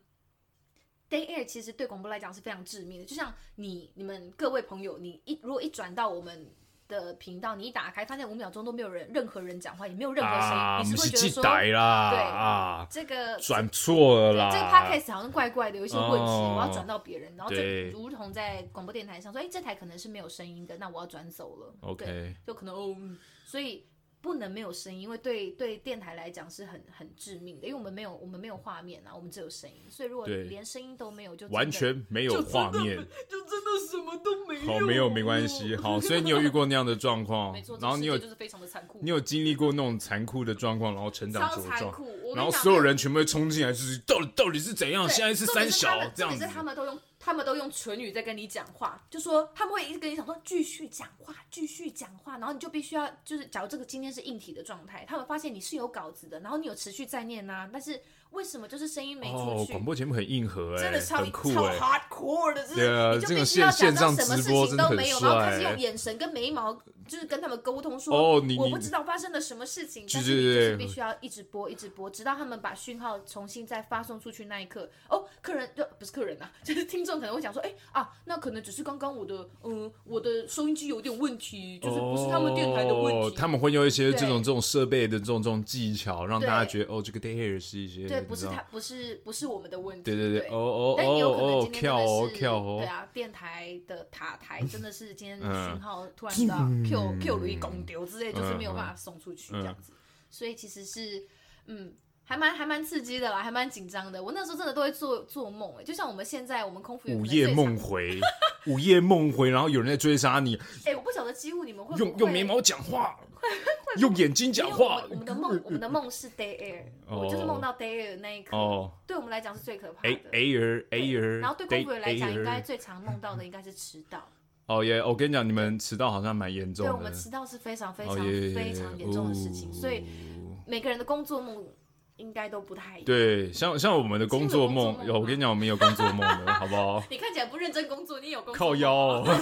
，Dead Air 其实对广播来讲是非常致命的。就像你、你们各位朋友，你一如果一转到我们的频道，你一打开，发现五秒钟都没有人、任何人讲话，也没有任何声音，啊、你是会觉得说，啦对啊，这个转错了啦，这个 Podcast 好像怪怪的，有一些问题，哦、我要转到别人，然后就如同在广播电台上说，哎，这台可能是没有声音的，那我要转走了。OK，就可能哦，所以。不能没有声音，因为对对电台来讲是很很致命的，因为我们没有我们没有画面啊，我们只有声音，所以如果连声音都没有，就完全没有画面，就真的什么都没有。好，没有没关系，好，所以你有遇过那样的状况，没错，然后你有就是非常的残酷，你有经历过那种残酷的状况，然后成长茁壮，我然后所有人全部会冲进来，就是到底到底是怎样？现在是三小这样子，他们都用。他们都用唇语在跟你讲话，就说他们会一直跟你讲说继续讲话，继续讲话，然后你就必须要就是，假如这个今天是硬体的状态，他们发现你是有稿子的，然后你有持续在念呐、啊，但是。为什么就是声音没出去？哦，广播节目很硬核欸，真的超很酷超 hardcore 的，对啊，你就必须要假装什么事情都没有，然后开始用眼神跟眉毛，就是跟他们沟通说，哦，你我不知道发生了什么事情，但是你就是必须要一直播，一直播，直到他们把讯号重新再发送出去那一刻，哦，客人就不是客人啊，就是听众可能会讲说，哎啊，那可能只是刚刚我的，嗯，我的收音机有点问题，就是不是他们电台的问题，他们会用一些这种这种设备的这种这种技巧，让大家觉得哦，这个 Dead Air 是一些，对，不是他不是。不是我们的问题？对对对，哦哦但也有可能今天真的是，哦哦、对啊，电台的塔台真的是今天讯号突然到 Q Q 雷公丢之类，就是没有办法送出去这样子，所以其实是嗯。还蛮还蛮刺激的啦，还蛮紧张的。我那时候真的都会做做梦，哎，就像我们现在我们空服员午夜梦回，午夜梦回，然后有人在追杀你。哎，我不晓得几乎你们会用用眉毛讲话，用眼睛讲话。我们的梦，我们的梦是 day air，我就是梦到 day air 那一刻。哦，对我们来讲是最可怕的。air air，然后对空服员来讲，应该最常梦到的应该是迟到。哦耶，我跟你讲，你们迟到好像蛮严重的。对，我们迟到是非常非常非常严重的事情，所以每个人的工作梦。应该都不太一样。对，像像我们的工作梦，有我跟你讲，我们有工作梦的，好不好？你看起来不认真工作，你有工作靠腰哦。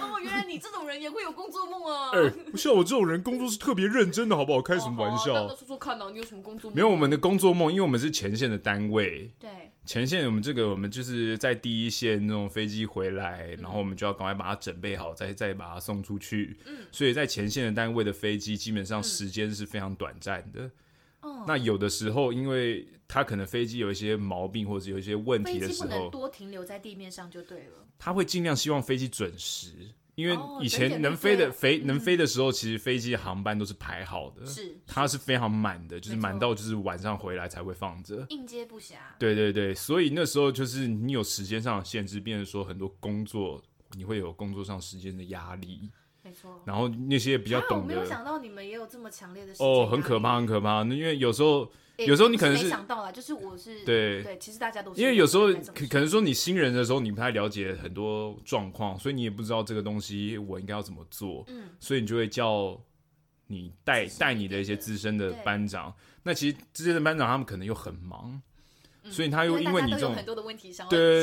哦，原来你这种人也会有工作梦啊！哎，像我这种人，工作是特别认真的，好不好？开什么玩笑？那说说看呐，你有什么工作梦？没有，我们的工作梦，因为我们是前线的单位。对。前线，我们这个我们就是在第一线那种飞机回来，然后我们就要赶快把它准备好，再再把它送出去。嗯，所以在前线的单位的飞机，基本上时间是非常短暂的。嗯，那有的时候，因为它可能飞机有一些毛病或者有一些问题的时候，多停留在地面上就对了。他会尽量希望飞机准时。因为以前能飞的飞能飞的时候，其实飞机航班都是排好的，是它是非常满的，就是满到就是晚上回来才会放着，应接不暇。对对对，所以那时候就是你有时间上的限制，变成说很多工作你会有工作上时间的压力。没错。然后那些比较懂的，我没有想到你们也有这么强烈的哦，很可怕，很可怕。那因为有时候，有时候你可能是没想到啦，就是我是对对，其实大家都是因为有时候可可能说你新人的时候，你不太了解很多状况，所以你也不知道这个东西我应该要怎么做，嗯，所以你就会叫你带带你的一些资深的班长。那其实资深的班长他们可能又很忙。所以他又因为你这种很多的问题，对，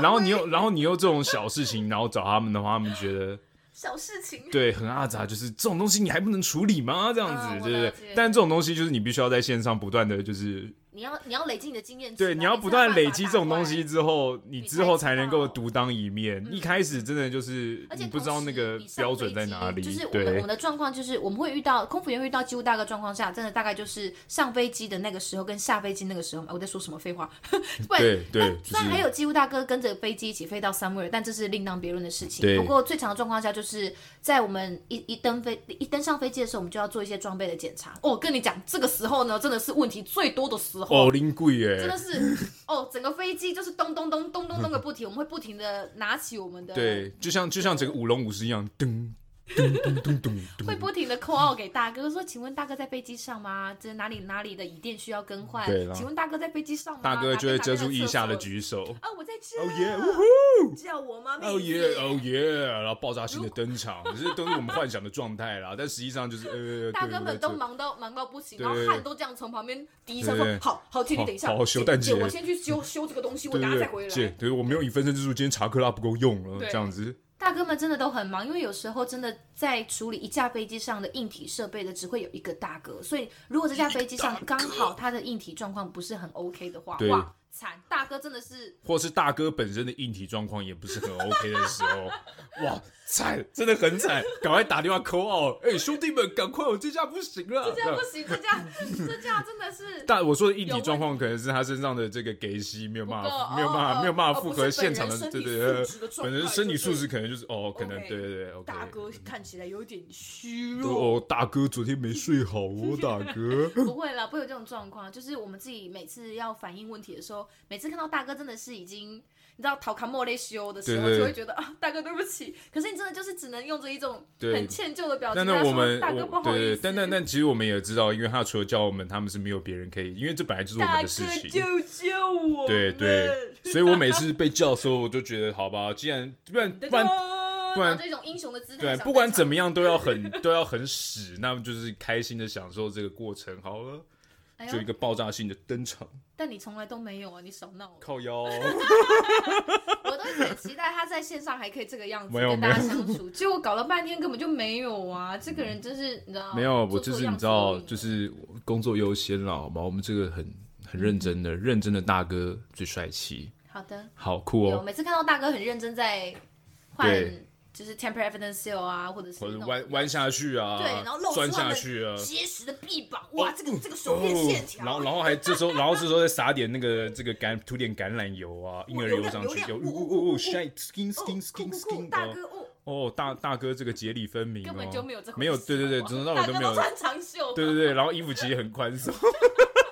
然后你又然后你又这种小事情，然后找他们的话，他们觉得小事情，对，很阿杂，就是这种东西你还不能处理吗？这样子，对不对？但这种东西就是你必须要在线上不断的就是。你要你要累积你的经验，对，你要不断累积这种东西之后，你之后才能够独当一面。一开始真的就是你不知道那个标准在哪里。就是我们我们的状况就是我们会遇到空服员遇到机务大哥状况下，真的大概就是上飞机的那个时候跟下飞机那个时候。我在说什么废话？对对。虽然还有机务大哥跟着飞机一起飞到 somewhere，但这是另当别论的事情。不过最常的状况下就是在我们一一登飞一登上飞机的时候，我们就要做一些装备的检查。哦，跟你讲，这个时候呢，真的是问题最多的时候。哦，灵贵耶。真的是哦，整个飞机就是咚咚咚咚咚咚个不停，我们会不停的拿起我们的，对，就像就像整个舞龙舞狮一样，噔。咚咚咚咚咚，会不停的 call out 给大哥说，请问大哥在飞机上吗？这哪里哪里的椅垫需要更换？对，请问大哥在飞机上吗？大哥就会遮住腋下的举手。啊，我在这。哦耶，呜呼！叫我吗？哦耶，哦耶，然后爆炸性的登场，可是都是我们幻想的状态啦。但实际上就是呃，大哥们都忙到忙到不行，然后汗都这样从旁边滴下说：“好好，请你等一下，好好修蛋姐，我先去修修这个东西，我等下再回来。”姐，对，我没有以分身之术，今天查克拉不够用了，这样子。大哥们真的都很忙，因为有时候真的在处理一架飞机上的硬体设备的，只会有一个大哥。所以如果这架飞机上刚好他的硬体状况不是很 OK 的话，哇，惨！大哥真的是，或是大哥本身的硬体状况也不是很 OK 的时候，哇！惨，真的很惨，赶快打电话 call 哦！哎，兄弟们，赶快，我这架不行了，这架不行，这架这架真的是。但我说的硬体状况，可能是他身上的这个给息没有办法，没有办法，没有办法符合现场的，对对对，本人身体素质可能就是哦，可能对对对。大哥看起来有点虚弱哦，大哥昨天没睡好哦，大哥。不会啦，不会有这种状况，就是我们自己每次要反映问题的时候，每次看到大哥真的是已经。你知道讨卡莫雷修的时候，就会觉得啊，大哥对不起。可是你真的就是只能用着一种很歉疚的表情。但我们大哥不好意思。但但但其实我们也知道，因为他除了叫我们，他们是没有别人可以，因为这本来就是我们的事情。救救我！对对，所以我每次被叫的时候，我就觉得好吧，既然不然不然不然这种英雄的姿态，对，不管怎么样都要很都要很屎，那么就是开心的享受这个过程好了。就一个爆炸性的登场，但你从来都没有啊！你少闹，靠腰。我都很期待他在线上还可以这个样子跟大家相处，结果搞了半天根本就没有啊！这个人真是你知道？没有，我就是你知道，就是工作优先了，好吗？我们这个很很认真的，认真的大哥最帅气。好的，好酷哦！每次看到大哥很认真在换。就是 temper evidence seal 啊，或者是弯弯下去啊，对，然后露出钻下去啊，结实的臂膀，哇，这个这个手臂线条，然后然后还这时候，然后这时候再撒点那个这个橄涂点橄榄油啊，婴儿油上去，有，哦哦哦，shine skin skin skin skin，大哥哦，哦大大哥这个节理分明，根本就没有这没有，对对对，从头到尾都没有穿长袖，对对对，然后衣服其实很宽松。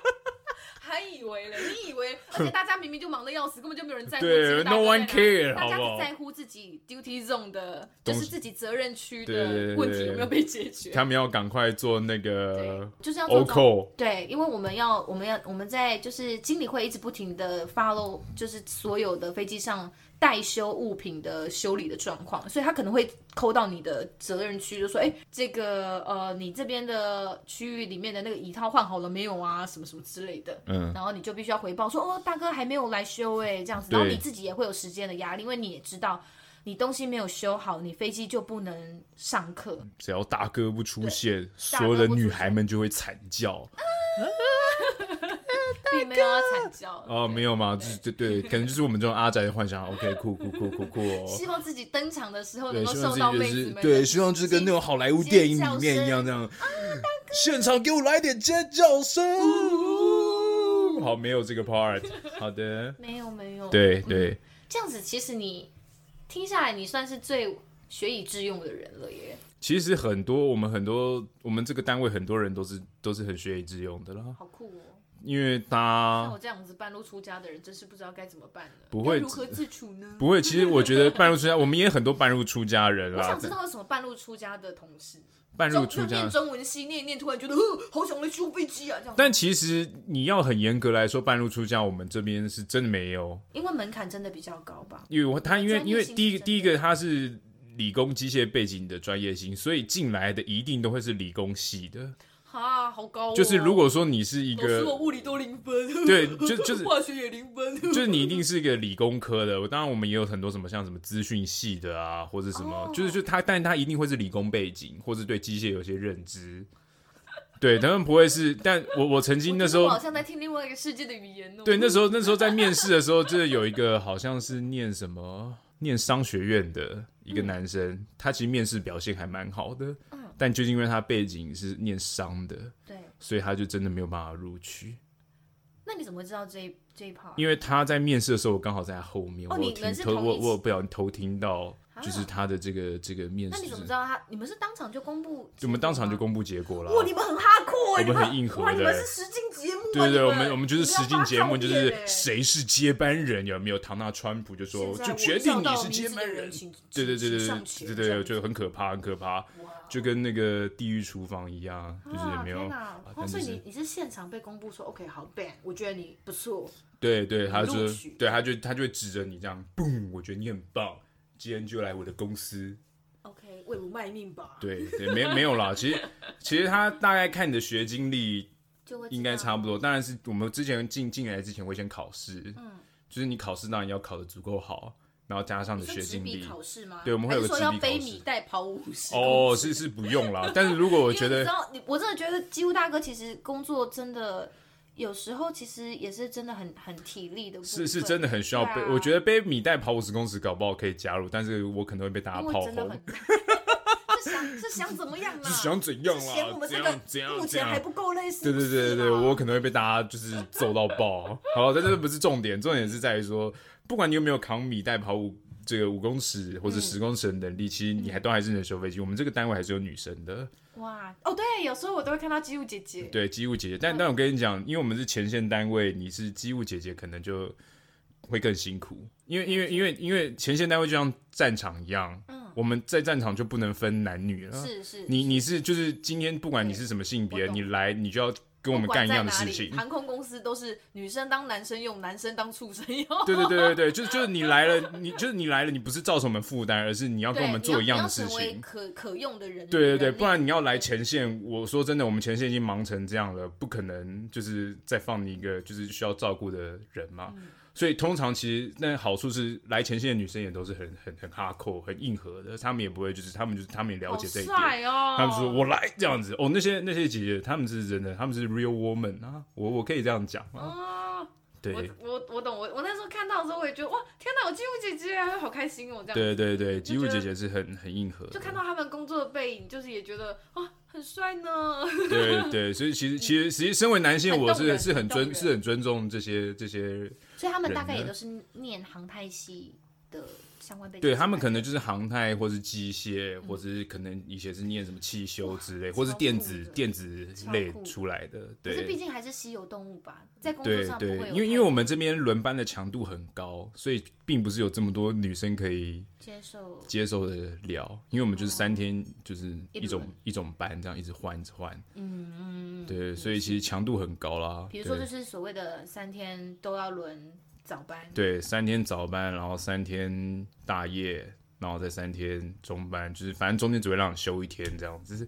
你以为？而且大家明明就忙得要死，根本就没有人在乎。对，no one care，大家只在乎自己 duty zone 的，就是自己责任区的问题有没有被解决。他们要赶快做那个，就是要做。对，因为我们要，我们要，我们在就是经理会一直不停的 follow，就是所有的飞机上。待修物品的修理的状况，所以他可能会扣到你的责任区，就说：“哎，这个呃，你这边的区域里面的那个椅套换好了没有啊？什么什么之类的。”嗯，然后你就必须要回报说：“哦，大哥还没有来修哎，这样子。”然后你自己也会有时间的压力，因为你也知道，你东西没有修好，你飞机就不能上课。只要大哥不出现，所有的女孩们就会惨叫。并没有要惨叫哦，没有吗？就是对对，可能就是我们这种阿宅的幻想。OK，酷酷酷酷酷哦！希望自己登场的时候能够受到妹子们对，希望就是跟那种好莱坞电影里面一样，这样现场给我来点尖叫声。好，没有这个 part。好的，没有没有。对对，这样子其实你听下来，你算是最学以致用的人了耶。其实很多我们很多我们这个单位很多人都是都是很学以致用的啦。好酷哦。因为他像我这样子半路出家的人，真是不知道该怎么办了？不会如何自处呢？不会，其实我觉得半路出家，我们也很多半路出家人啦我想知。道有什么半路出家的同事，半路出家念，中文系念一念，突然觉得，呃，好想来修飞机啊，这样。但其实你要很严格来说，半路出家，我们这边是真的没有，因为门槛真的比较高吧？因为我他因为因为第一个第一个他是理工机械背景的专业性，所以进来的一定都会是理工系的。啊，好高、哦！就是如果说你是一老师，我个，物理都零分，对，就就是 化学也零分，就是你一定是一个理工科的。当然，我们也有很多什么像什么资讯系的啊，或者什么，哦就是就他，但他一定会是理工背景，或是对机械有些认知。对，他们不会是。但我我曾经那时候好像在听另外一个世界的语言哦。对，那时候那时候在面试的时候，就是有一个好像是念什么念商学院的一个男生，嗯、他其实面试表现还蛮好的，嗯、但就是因为他背景是念商的，对，所以他就真的没有办法录取。那你怎么会知道这一这一 part？因为他在面试的时候，我刚好在他后面，哦我有听偷你们是同一我我有不小心偷听到，啊就是他的这个这个面试。那你怎么知道他？你们是当场就公布？我们当场就公布结果了。哇，你们很哈酷哎，我们很硬核哇，你们是实境节目啊。对对对，你我们我们就是实境节目，就是谁是接班人，有没有？唐纳川普就说就决定你是接班人。对对对对对对对，就很可怕，很可怕，就跟那个地狱厨房一样，就是没有。哦，所以你你是现场被公布说 OK 好 ban，我觉得你不错。对对，他就，对，他就他就会指着你这样，嘣，我觉得你很棒，今天就来我的公司。OK，为我卖命吧。对对，没没有啦，其实其实他大概看你的学经历，应该差不多。当然是我们之前进进来之前会先考试，嗯，就是你考试当然要考得足够好，然后加上你的学经历。考试吗？对，我们会有个纸笔考试。要背米袋跑五十。哦，是是不用啦，但是如果我 觉得，我真的觉得几乎大哥其实工作真的。有时候其实也是真的很很体力的，是是真的很需要背。啊、我觉得背米袋跑五十公尺搞不好可以加入，但是我可能会被大家炮轰。是想是想怎么样呢？是想怎样啦？嫌我们这个目前还不够累，对对对对，我可能会被大家就是揍到爆。好，但这不是重点，重点是在于说，不管你有没有扛米袋跑五这个五公尺或者十公尺的能力，嗯、其实你还都还是能修飞机。我们这个单位还是有女生的。哇哦，对，有时候我都会看到机务姐姐。对，机务姐姐，但但我跟你讲，因为我们是前线单位，你是机务姐姐，可能就会更辛苦。因为因为因为因为前线单位就像战场一样，嗯，我们在战场就不能分男女了。是是，你你是就是今天不管你是什么性别，你来你就要。跟我们干一样的事情。航空公司都是女生当男生用，男生当畜生用。对对对对对，就是就是你来了，你就是你来了，你不是造成我们负担，而是你要跟我们做一样的事情。可可用的人。对对对，不然你要来前线，我说真的，我们前线已经忙成这样了，不可能就是再放你一个就是需要照顾的人嘛。嗯所以通常其实那好处是来前线的女生也都是很很很哈扣、很硬核的，她们也不会就是她们就是她们也了解这一点，哦、她们说我来。这样子。哦，那些那些姐姐她们是真的，她们是 real woman 啊，我我可以这样讲啊，哦、对，我我我懂，我我那时候看到的时候我也觉得哇，天哪，我机务姐姐啊，好开心哦，这样，对对对，机务姐姐是很很硬核，就看到他们工作的背影，就是也觉得哇。很帅呢，对对，所以其实其实其实身为男性，我是是很尊是很尊重这些这些，所以他们大概也都是念航太系的相关背景。对他们可能就是航太，或是机械，或者是可能以前是念什么汽修之类，或是电子电子类出来的。对，可是毕竟还是稀有动物吧，在工作上不会有。对对，因为因为我们这边轮班的强度很高，所以并不是有这么多女生可以。接受接受的了，因为我们就是三天就是一种一种班这样一直换一直换，嗯嗯对，所以其实强度很高啦。比如说就是所谓的三天都要轮早班，对，三天早班，然后三天大夜，然后再三天中班，就是反正中间只会让你休一天这样子。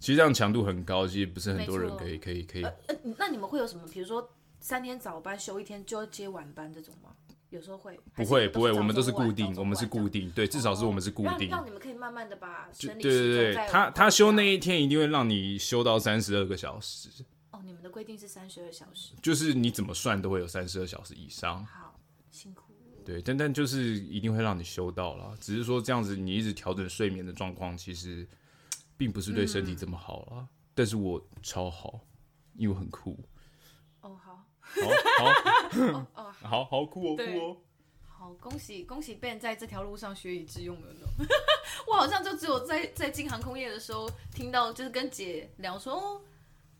其实这样强度很高，其实不是很多人可以可以可以。呃，那你们会有什么？比如说三天早班休一天就要接晚班这种吗？有时候会不会不会，我们都是固定，我们是固定，对，至少是我们是固定。让你们可以慢慢的把对对对，他他休那一天一定会让你休到三十二个小时。哦，你们的规定是三十二小时，就是你怎么算都会有三十二小时以上。好辛苦。对，但但就是一定会让你休到了，只是说这样子你一直调整睡眠的状况，其实并不是对身体这么好了。但是我超好，因为我很酷。哦，好。好好 哦，好好酷哦，酷哦！好，恭喜恭喜 Ben 在这条路上学以致用了呢。我好像就只有在在进航空业的时候听到，就是跟姐聊说，哦，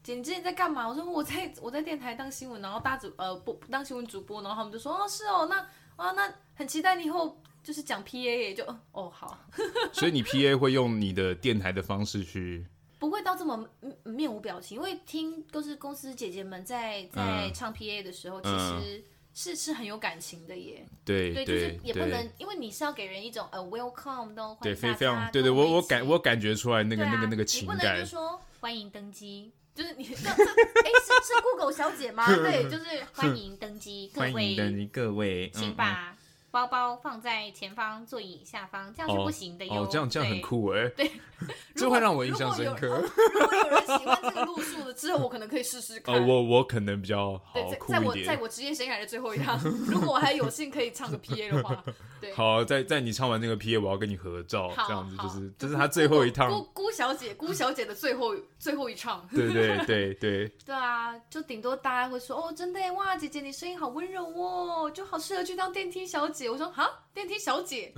姐，你之前在干嘛？我说我在我在电台当新闻，然后大主呃不当新闻主播，然后他们就说哦是哦，那啊那很期待你以后就是讲 PA 也就哦好。所以你 PA 会用你的电台的方式去？不会到这么面无表情，因为听都是公司姐姐们在在唱 PA 的时候，嗯、其实是是很有感情的耶。对对，就是也不能，因为你是要给人一种呃 welcome 的，对，非非常对对，我我感我感觉出来那个、啊、那个那个情感。你不能就说欢迎登机，就是你 这这哎是是 Google 小姐吗？对，就是欢迎登机，各位欢迎登机各位，请把。包包放在前方座椅下方，这样是不行的哟。哦，这样这样很酷哎。对，这会让我印象深刻。如果有人喜欢这个路数的，之后我可能可以试试看。我我可能比较好酷一点。在我在我职业生涯的最后一趟，如果我还有幸可以唱个 PA 的话，对。好，在在你唱完那个 PA，我要跟你合照，这样子就是这是他最后一趟。姑姑小姐，姑小姐的最后最后一唱。对对对对。对啊，就顶多大家会说哦，真的哇，姐姐你声音好温柔哦，就好适合去当电梯小姐。我说哈，电梯小姐，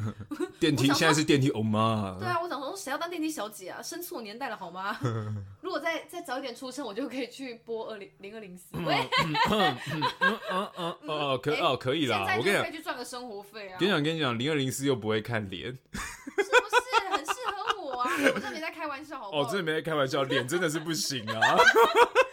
电梯现在是电梯欧妈。对啊，我想说谁要当电梯小姐啊？生错年代了好吗？如果再再早一点出生，我就可以去播二零零二零四。喂，嗯嗯嗯哦可哦可以啦，我跟你讲，可以去赚个生活费啊。跟你讲跟你讲，零二零四又不会看脸，是不是很适合我啊？我真的没在开玩笑，好不好？哦，真的没在开玩笑，脸真的是不行啊。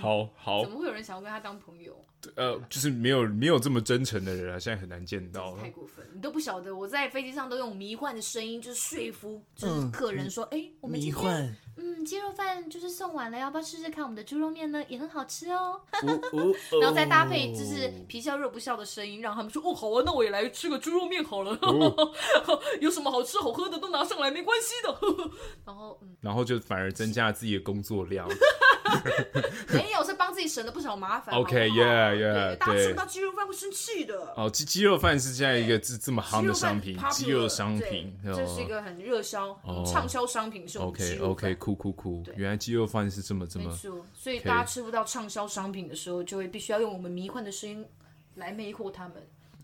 好好，怎么会有人想要跟他当朋友？呃，就是没有没有这么真诚的人啊，现在很难见到。太过分，你都不晓得，我在飞机上都用迷幻的声音，就是说服就是客人说，哎、嗯，我们今天迷嗯鸡肉饭就是送完了，要不要试试看我们的猪肉面呢？也很好吃 哦。然后再搭配就是皮笑肉不笑的声音，让他们说哦好啊，那我也来吃个猪肉面好了。哦、有什么好吃好喝的都拿上来，没关系的。然后嗯，然后就反而增加了自己的工作量。没有，是帮自己省了不少麻烦。OK，Yeah，Yeah，大家吃不到鸡肉饭会生气的。哦，鸡鸡肉饭是这样一个这这么夯的商品，鸡肉商品，这是一个很热销、畅销商品。OK，OK，酷酷酷，原来鸡肉饭是这么这么。没错，所以大家吃不到畅销商品的时候，就会必须要用我们迷幻的声音来魅惑他们。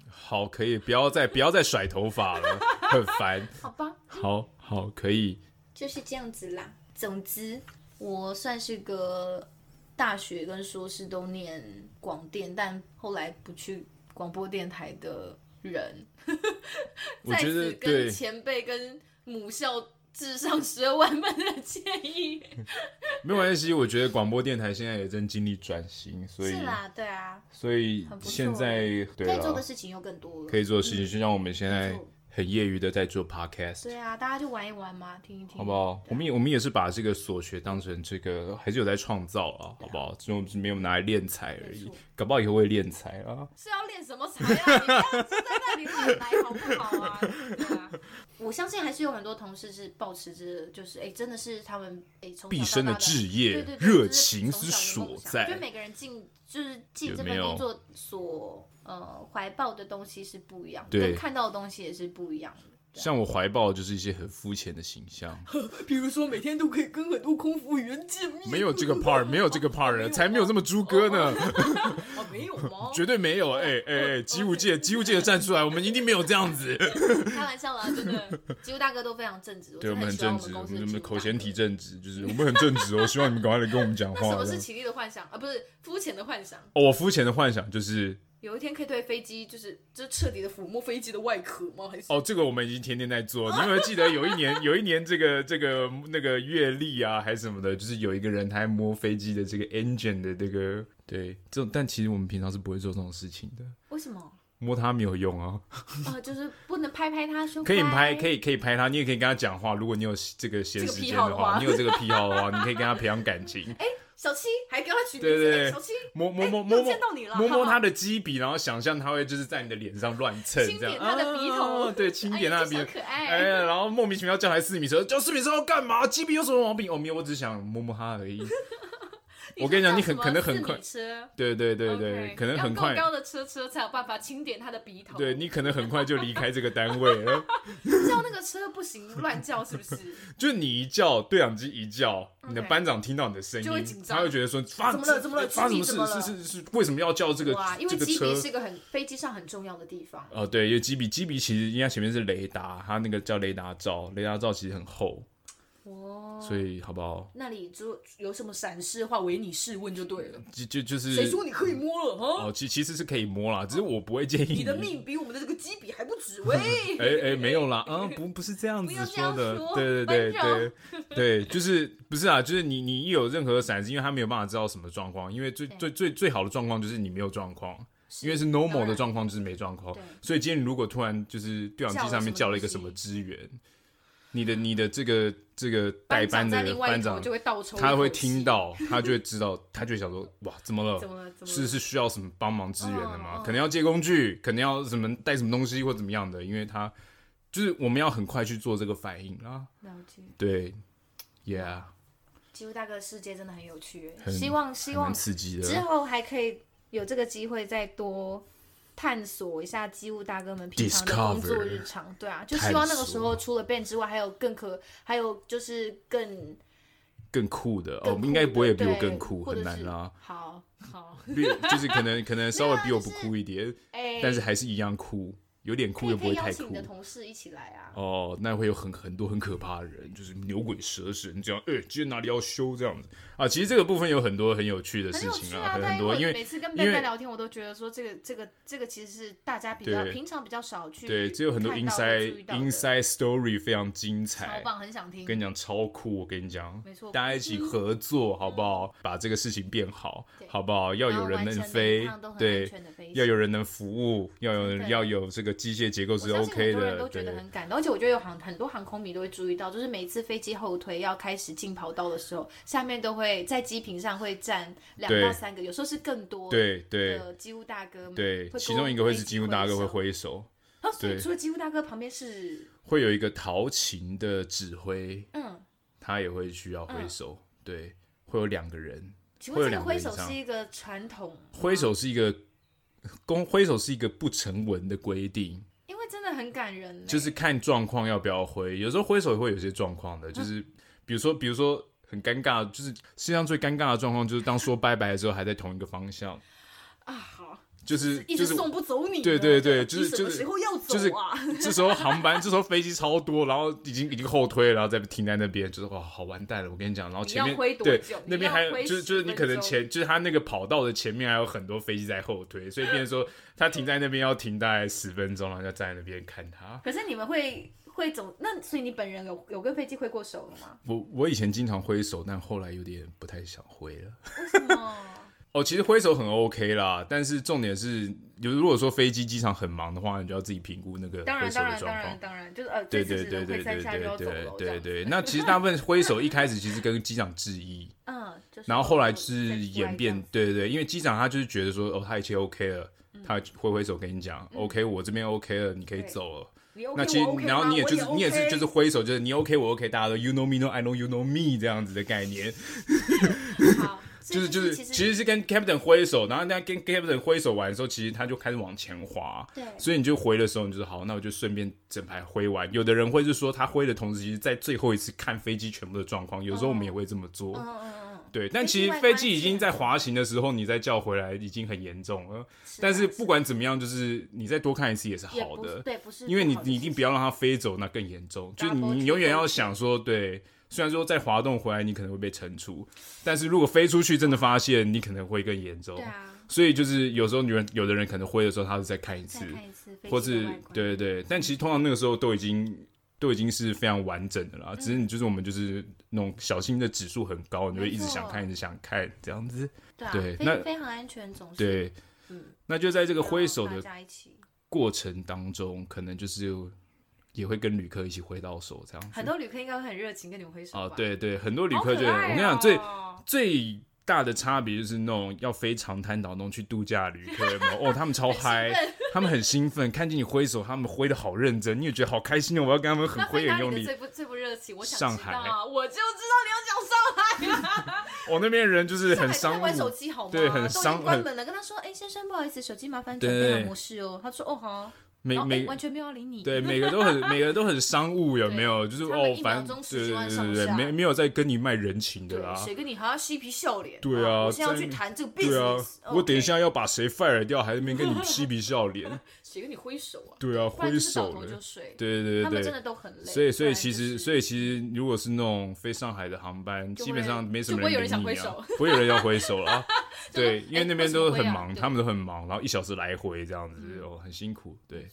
好，可以，不要再不要再甩头发了，很烦。好吧。好好，可以。就是这样子啦。总之。我算是个大学跟硕士都念广电，但后来不去广播电台的人，我觉得跟前辈跟母校致上十二万分的建议。没关系，我觉得广播电台现在也正经历转型，所以是啦，对啊，所以现在对可以做的事情又更多了，可以做的事情就像我们现在。很业余的在做 podcast，对啊，大家就玩一玩嘛，听一听，好不好？我们也我们也是把这个所学当成这个，还是有在创造啊，好不好？只是没有拿来练财而已，搞不好以后会练财啊。是要练什么财啊？你不要就在那里乱来好不好啊？对啊，我相信还是有很多同事是保持着，就是哎，真的是他们哎从毕生的志业，热情之所在。就每个人进就是进这份工作所。呃，怀抱的东西是不一样的，对，看到的东西也是不一样的。像我怀抱就是一些很肤浅的形象，比如说每天都可以跟很多空服员见面。没有这个 part，没有这个 part 人，才没有这么猪哥呢。哦，没有吗？绝对没有！哎哎哎，机务界，机务界的站出来，我们一定没有这样子。开玩笑啦，真的，机务大哥都非常正直。对，我们很正直，我们口嫌体正直，就是我们很正直。我希望你们赶快来跟我们讲话。什么是綺丽的幻想啊？不是肤浅的幻想。哦，我肤浅的幻想就是。有一天可以对飞机，就是就彻底的抚摸飞机的外壳吗？还是哦，这个我们已经天天在做。你有没有记得有一年，有一年这个这个那个阅历啊，还是什么的，就是有一个人他在摸飞机的这个 engine 的这个对这种，但其实我们平常是不会做这种事情的。为什么？摸它没有用啊。啊，就是不能拍拍它胸。可以拍，可以可以拍它，你也可以跟他讲话。如果你有这个闲时间的话，你有这个癖好的话，你可以跟他培养感情。哎。小七还给他取名字，对对对，小七摸摸摸摸摸摸摸他的鸡鼻，然后想象他会就是在你的脸上乱蹭，这样，他的鼻头，对，轻点他的鼻头，哎呀，然后莫名其妙叫来四米车，叫四米车要干嘛？鸡鼻有什么毛病？哦，没有，我只是想摸摸他而已。我跟你讲，你很可能很快，对对对对，可能很快，高的车车才有办法轻点他的鼻头。对，你可能很快就离开这个单位了。叫那个车不行，乱叫是不是？就你一叫，对讲机一叫，你的班长听到你的声音，他会觉得说发怎么了？怎么了？发生什么事？是是是，为什么要叫这个？哇，因为机鼻是一个很飞机上很重要的地方。哦，对，因为机鼻机鼻其实应该前面是雷达，它那个叫雷达罩，雷达罩其实很厚。哇，所以好不好？那里就有什么闪失的话，唯你试问就对了。就就就是谁说你可以摸了哈？哦，其其实是可以摸啦，只是我不会建议你的命比我们的这个鸡比还不止喂。哎哎，没有啦，啊，不不是这样子说的，对对对对对，就是不是啊，就是你你一有任何闪失，因为他没有办法知道什么状况，因为最最最最好的状况就是你没有状况。因为是 normal 的状况，就是没状况，所以今天如果突然就是对讲机上面叫了一个什么支援，你的你的这个这个代班的班长就会倒抽，他会听到，他就会知道，他就会想说，哇，怎么了？是是需要什么帮忙支援的吗？可能要借工具，可能要什么带什么东西或怎么样的，因为他就是我们要很快去做这个反应啊。了解。对，Yeah。机务大哥的世界真的很有趣，希望希望刺激的之后还可以。有这个机会再多探索一下机务大哥们平常的工作日常，对啊，就希望那个时候除了 Ben 之外，还有更可，还有就是更更酷的哦，应该不会比我更酷，很难啦。好好，就是可能可能稍微比我不酷一点，但是还是一样酷。有点酷又不会太酷。你的同事一起来啊？哦，那会有很很多很可怕的人，就是牛鬼蛇神这样。哎，今天哪里要修这样子啊？其实这个部分有很多很有趣的事情啊，很多。因为每次跟别人聊天，我都觉得说这个这个这个其实是大家比较平常比较少去对，只有很多 inside inside story 非常精彩，超棒，很想听。跟你讲超酷，我跟你讲，没错，大家一起合作好不好？把这个事情变好，好不好？要有人能飞，对，要有人能服务，要有要有这个。机械结构是 OK 的，很多人都觉得很感动，而且我觉得有航很多航空迷都会注意到，就是每次飞机后推要开始进跑道的时候，下面都会在机坪上会站两到三个，有时候是更多。对对，机务大哥们，对，其中一个会是机务大哥会挥手。对，除了机务大哥旁边是会有一个陶琴的指挥，嗯，他也会需要挥手。对，会有两个人。请问这个挥手是一个传统？挥手是一个。公挥手是一个不成文的规定，因为真的很感人。就是看状况要不要挥，有时候挥手也会有些状况的，就是比如说，比如说很尴尬，就是世界上最尴尬的状况，就是当说拜拜的时候还在同一个方向啊。好。就是一直送不走你，对对对，就是就是时候要走啊？这时候航班，这时候飞机超多，然后已经已经后推了，然后再停在那边，就是哇，好完蛋了！我跟你讲，然后前面对那边还有，就是就是你可能前就是他那个跑道的前面还有很多飞机在后推，所以变成说他停在那边要停大概十分钟，然后就站在那边看他。可是你们会会走那，所以你本人有有跟飞机挥过手了吗？我我以前经常挥手，但后来有点不太想挥了。为什么？哦，其实挥手很 OK 啦，但是重点是，就如果说飞机机场很忙的话，你就要自己评估那个挥手的状况。当然，当然，当然，就是呃，对对对对对对对对对。那其实大部分挥手一开始其实跟机长致意，嗯，然后后来是演变，对对对，因为机长他就是觉得说，哦，他一切 OK 了，他挥挥手跟你讲，OK，我这边 OK 了，你可以走了。那其实，然后你也就是你也是就是挥手，就是你 OK 我 OK，大家都 You know me no I know you know me 这样子的概念。好。就是就是，其实是跟 Captain 挥手，然后那跟 Captain 挥手完的时候，其实他就开始往前滑。对，所以你就回的时候，你就是好，那我就顺便整排挥完。有的人会是说，他挥的同时，其实在最后一次看飞机全部的状况。有时候我们也会这么做。嗯嗯嗯。对，但其实飞机已经在滑行的时候，你再叫回来已经很严重了。但是不管怎么样，就是你再多看一次也是好的。对，不是，因为你你一定不要让它飞走，那更严重。就你永远要想说，对。虽然说再滑动回来，你可能会被惩处，但是如果飞出去真的发现，你可能会更严重。对啊，所以就是有时候女人有的人可能挥的时候，他是再看一次，看一次或是对对对，但其实通常那个时候都已经都已经是非常完整的了，嗯、只是你就是我们就是那种小心的指数很高，你会一直想看，一直想看这样子。对，啊、对，那非常安全，总是对，嗯，那就在这个挥手的过程当中，可能就是。也会跟旅客一起挥到手，这样子。很多旅客应该会很热情跟你们挥手。哦，对对，很多旅客就、喔、我跟你讲，最最大的差别就是那种要飞长滩岛那种去度假旅客有没有，哦，他们超嗨，他们很兴奋，看见你挥手，他们挥的好认真，你也觉得好开心哦。我要跟他们很挥很用力。最不最不热情，我想上海我就知道你要讲上海。我那边人就是很商务，玩手机好吗？对，很商务。关门了，跟他说，哎，先生，不好意思，手机麻烦转变模式哦。他说，哦好。每每完全没有理你，对，每个都很每个都很商务，有没有？就是哦，反正对对对对，没没有在跟你卖人情的啦。谁跟你还要嬉皮笑脸？对啊，我现在要去谈这个 business。对啊，我等一下要把谁 fire 掉，还在那边跟你嬉皮笑脸。谁跟你挥手啊？对啊，挥手了。对对对对，他们真的都很累。所以所以其实所以其实如果是那种飞上海的航班，基本上没什么人理你啊，不会有人要挥手了。对，因为那边都很忙，他们都很忙，然后一小时来回这样子哦，很辛苦。对。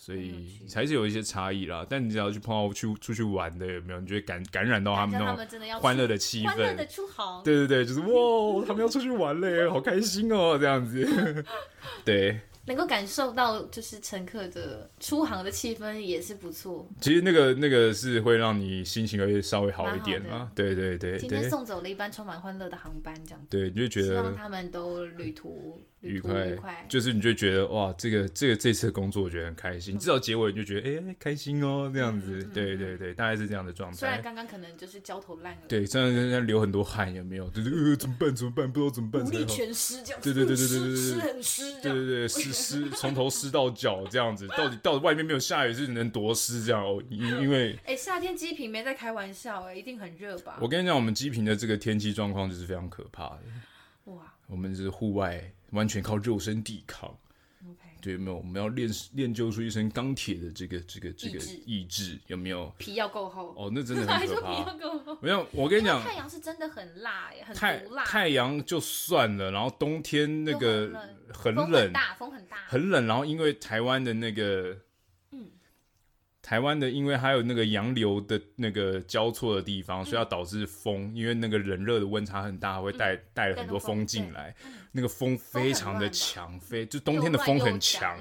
所以还是有一些差异啦，但你只要去碰到去出去玩的有没有？你就会感感染到他们那种欢乐的气氛，欢乐的出航，对对对，就是 哇，他们要出去玩嘞，好开心哦，这样子，对。能够感受到就是乘客的出航的气氛也是不错。其实那个那个是会让你心情会稍微好一点啊。对对对，今天送走了一班充满欢乐的航班，这样。对，你就觉得希望他们都旅途愉快愉快。就是你就觉得哇，这个这个这次的工作我觉得很开心。至少结尾你就觉得哎开心哦，这样子。对对对，大概是这样的状态。虽然刚刚可能就是焦头烂额。对，这样人家流很多汗，有没有？就是呃怎么办怎么办，不知道怎么办。无力全湿这样。对对对对对湿很湿。对对对，湿湿从头。湿到脚这样子，到底到底外面没有下雨是能多湿这样哦？因 因为哎、欸，夏天基平没在开玩笑哎，一定很热吧？我跟你讲，我们基平的这个天气状况就是非常可怕的。哇，我们是户外，完全靠肉身抵抗。对，没有，我们要练练就出一身钢铁的这个这个这个意志，有没有？皮要够厚哦，那真的很 可怕。皮要够厚。没有，我跟你讲，太阳是真的很辣耶，很毒辣。太阳就算了，然后冬天那个很冷，风很大，风很大，很冷。然后因为台湾的那个，嗯，台湾的因为还有那个洋流的那个交错的地方，所以要导致风，因为那个冷热的温差很大，会带带了很多风进来。那个风非常的强，非就冬天的风很强，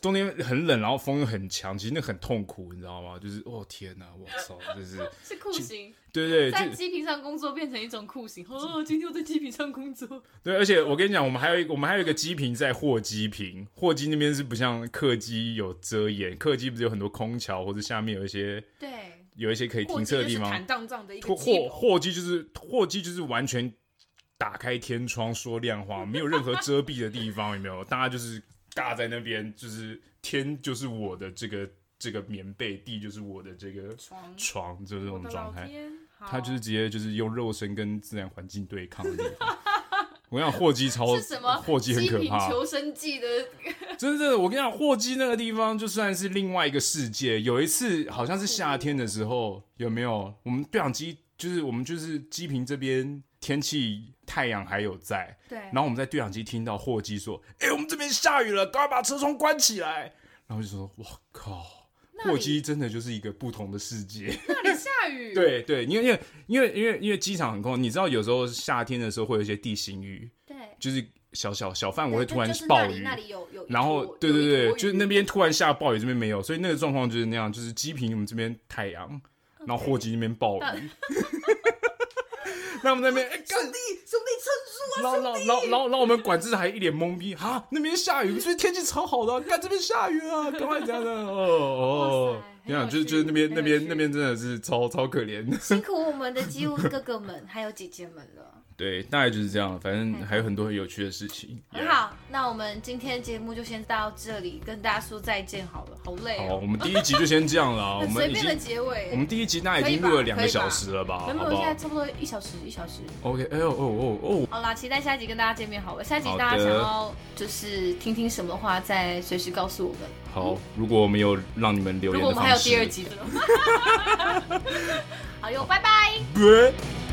冬天很冷，然后风又很强，其实那很痛苦，你知道吗？就是哦天哪，我操，就是是酷刑，对对，在机坪上工作变成一种酷刑。哦，今天我在机坪上工作。对，而且我跟你讲，我们还有一个，我们还有一个机坪在货机坪，货机那边是不像客机有遮掩，客机不是有很多空桥或者下面有一些对，有一些可以停车的地方。坦荡荡的一个货货机就是货机就是完全。打开天窗说亮话，没有任何遮蔽的地方，有没有？大家就是尬在那边，就是天就是我的这个这个棉被，地就是我的这个床，床就是这种状态。他就是直接就是用肉身跟自然环境对抗的地方。我跟你讲，霍机超什么？货机很可怕。求生记的，真的，我跟你讲，霍基那个地方就算是另外一个世界。有一次好像是夏天的时候，有没有？我们对讲机就是我们就是机坪这边。天气太阳还有在，对，然后我们在对讲机听到货机说：“哎、欸，我们这边下雨了，赶快把车窗关起来。”然后就说：“我靠，货机真的就是一个不同的世界。”那里下雨？对对，因为因为因为因为因为机场很空，你知道有时候夏天的时候会有一些地形雨，对，就是小小小范围会突然暴雨，那里有有，然后对对对，就是那边突然下暴雨，这边没有，所以那个状况就是那样，就是机坪我们这边太阳，然后货机那边暴雨。那 我们那边，哎，兄弟，兄弟撑住啊！然后，然后，然后，然后，然后我们管制还一脸懵逼，啊，那边下雨，所以天气超好的，看这边下雨啊，赶快这样的，哦哦，你想，就是就是那边那边那边真的是超超可怜，辛苦我们的机务哥哥们还有姐姐们了。对，大概就是这样。反正还有很多很有趣的事情。很好，那我们今天节目就先到这里，跟大家说再见好了。好累。好，我们第一集就先这样了。我们随便的结尾。我们第一集那已经录了两个小时了吧？没有，现在差不多一小时一小时。OK，哎呦哦哦哦。好啦，期待下一集跟大家见面好了。下一集大家想要就是听听什么话，再随时告诉我们。好，如果我们有让你们留言，如果我们还有第二集的话。好哟，拜拜。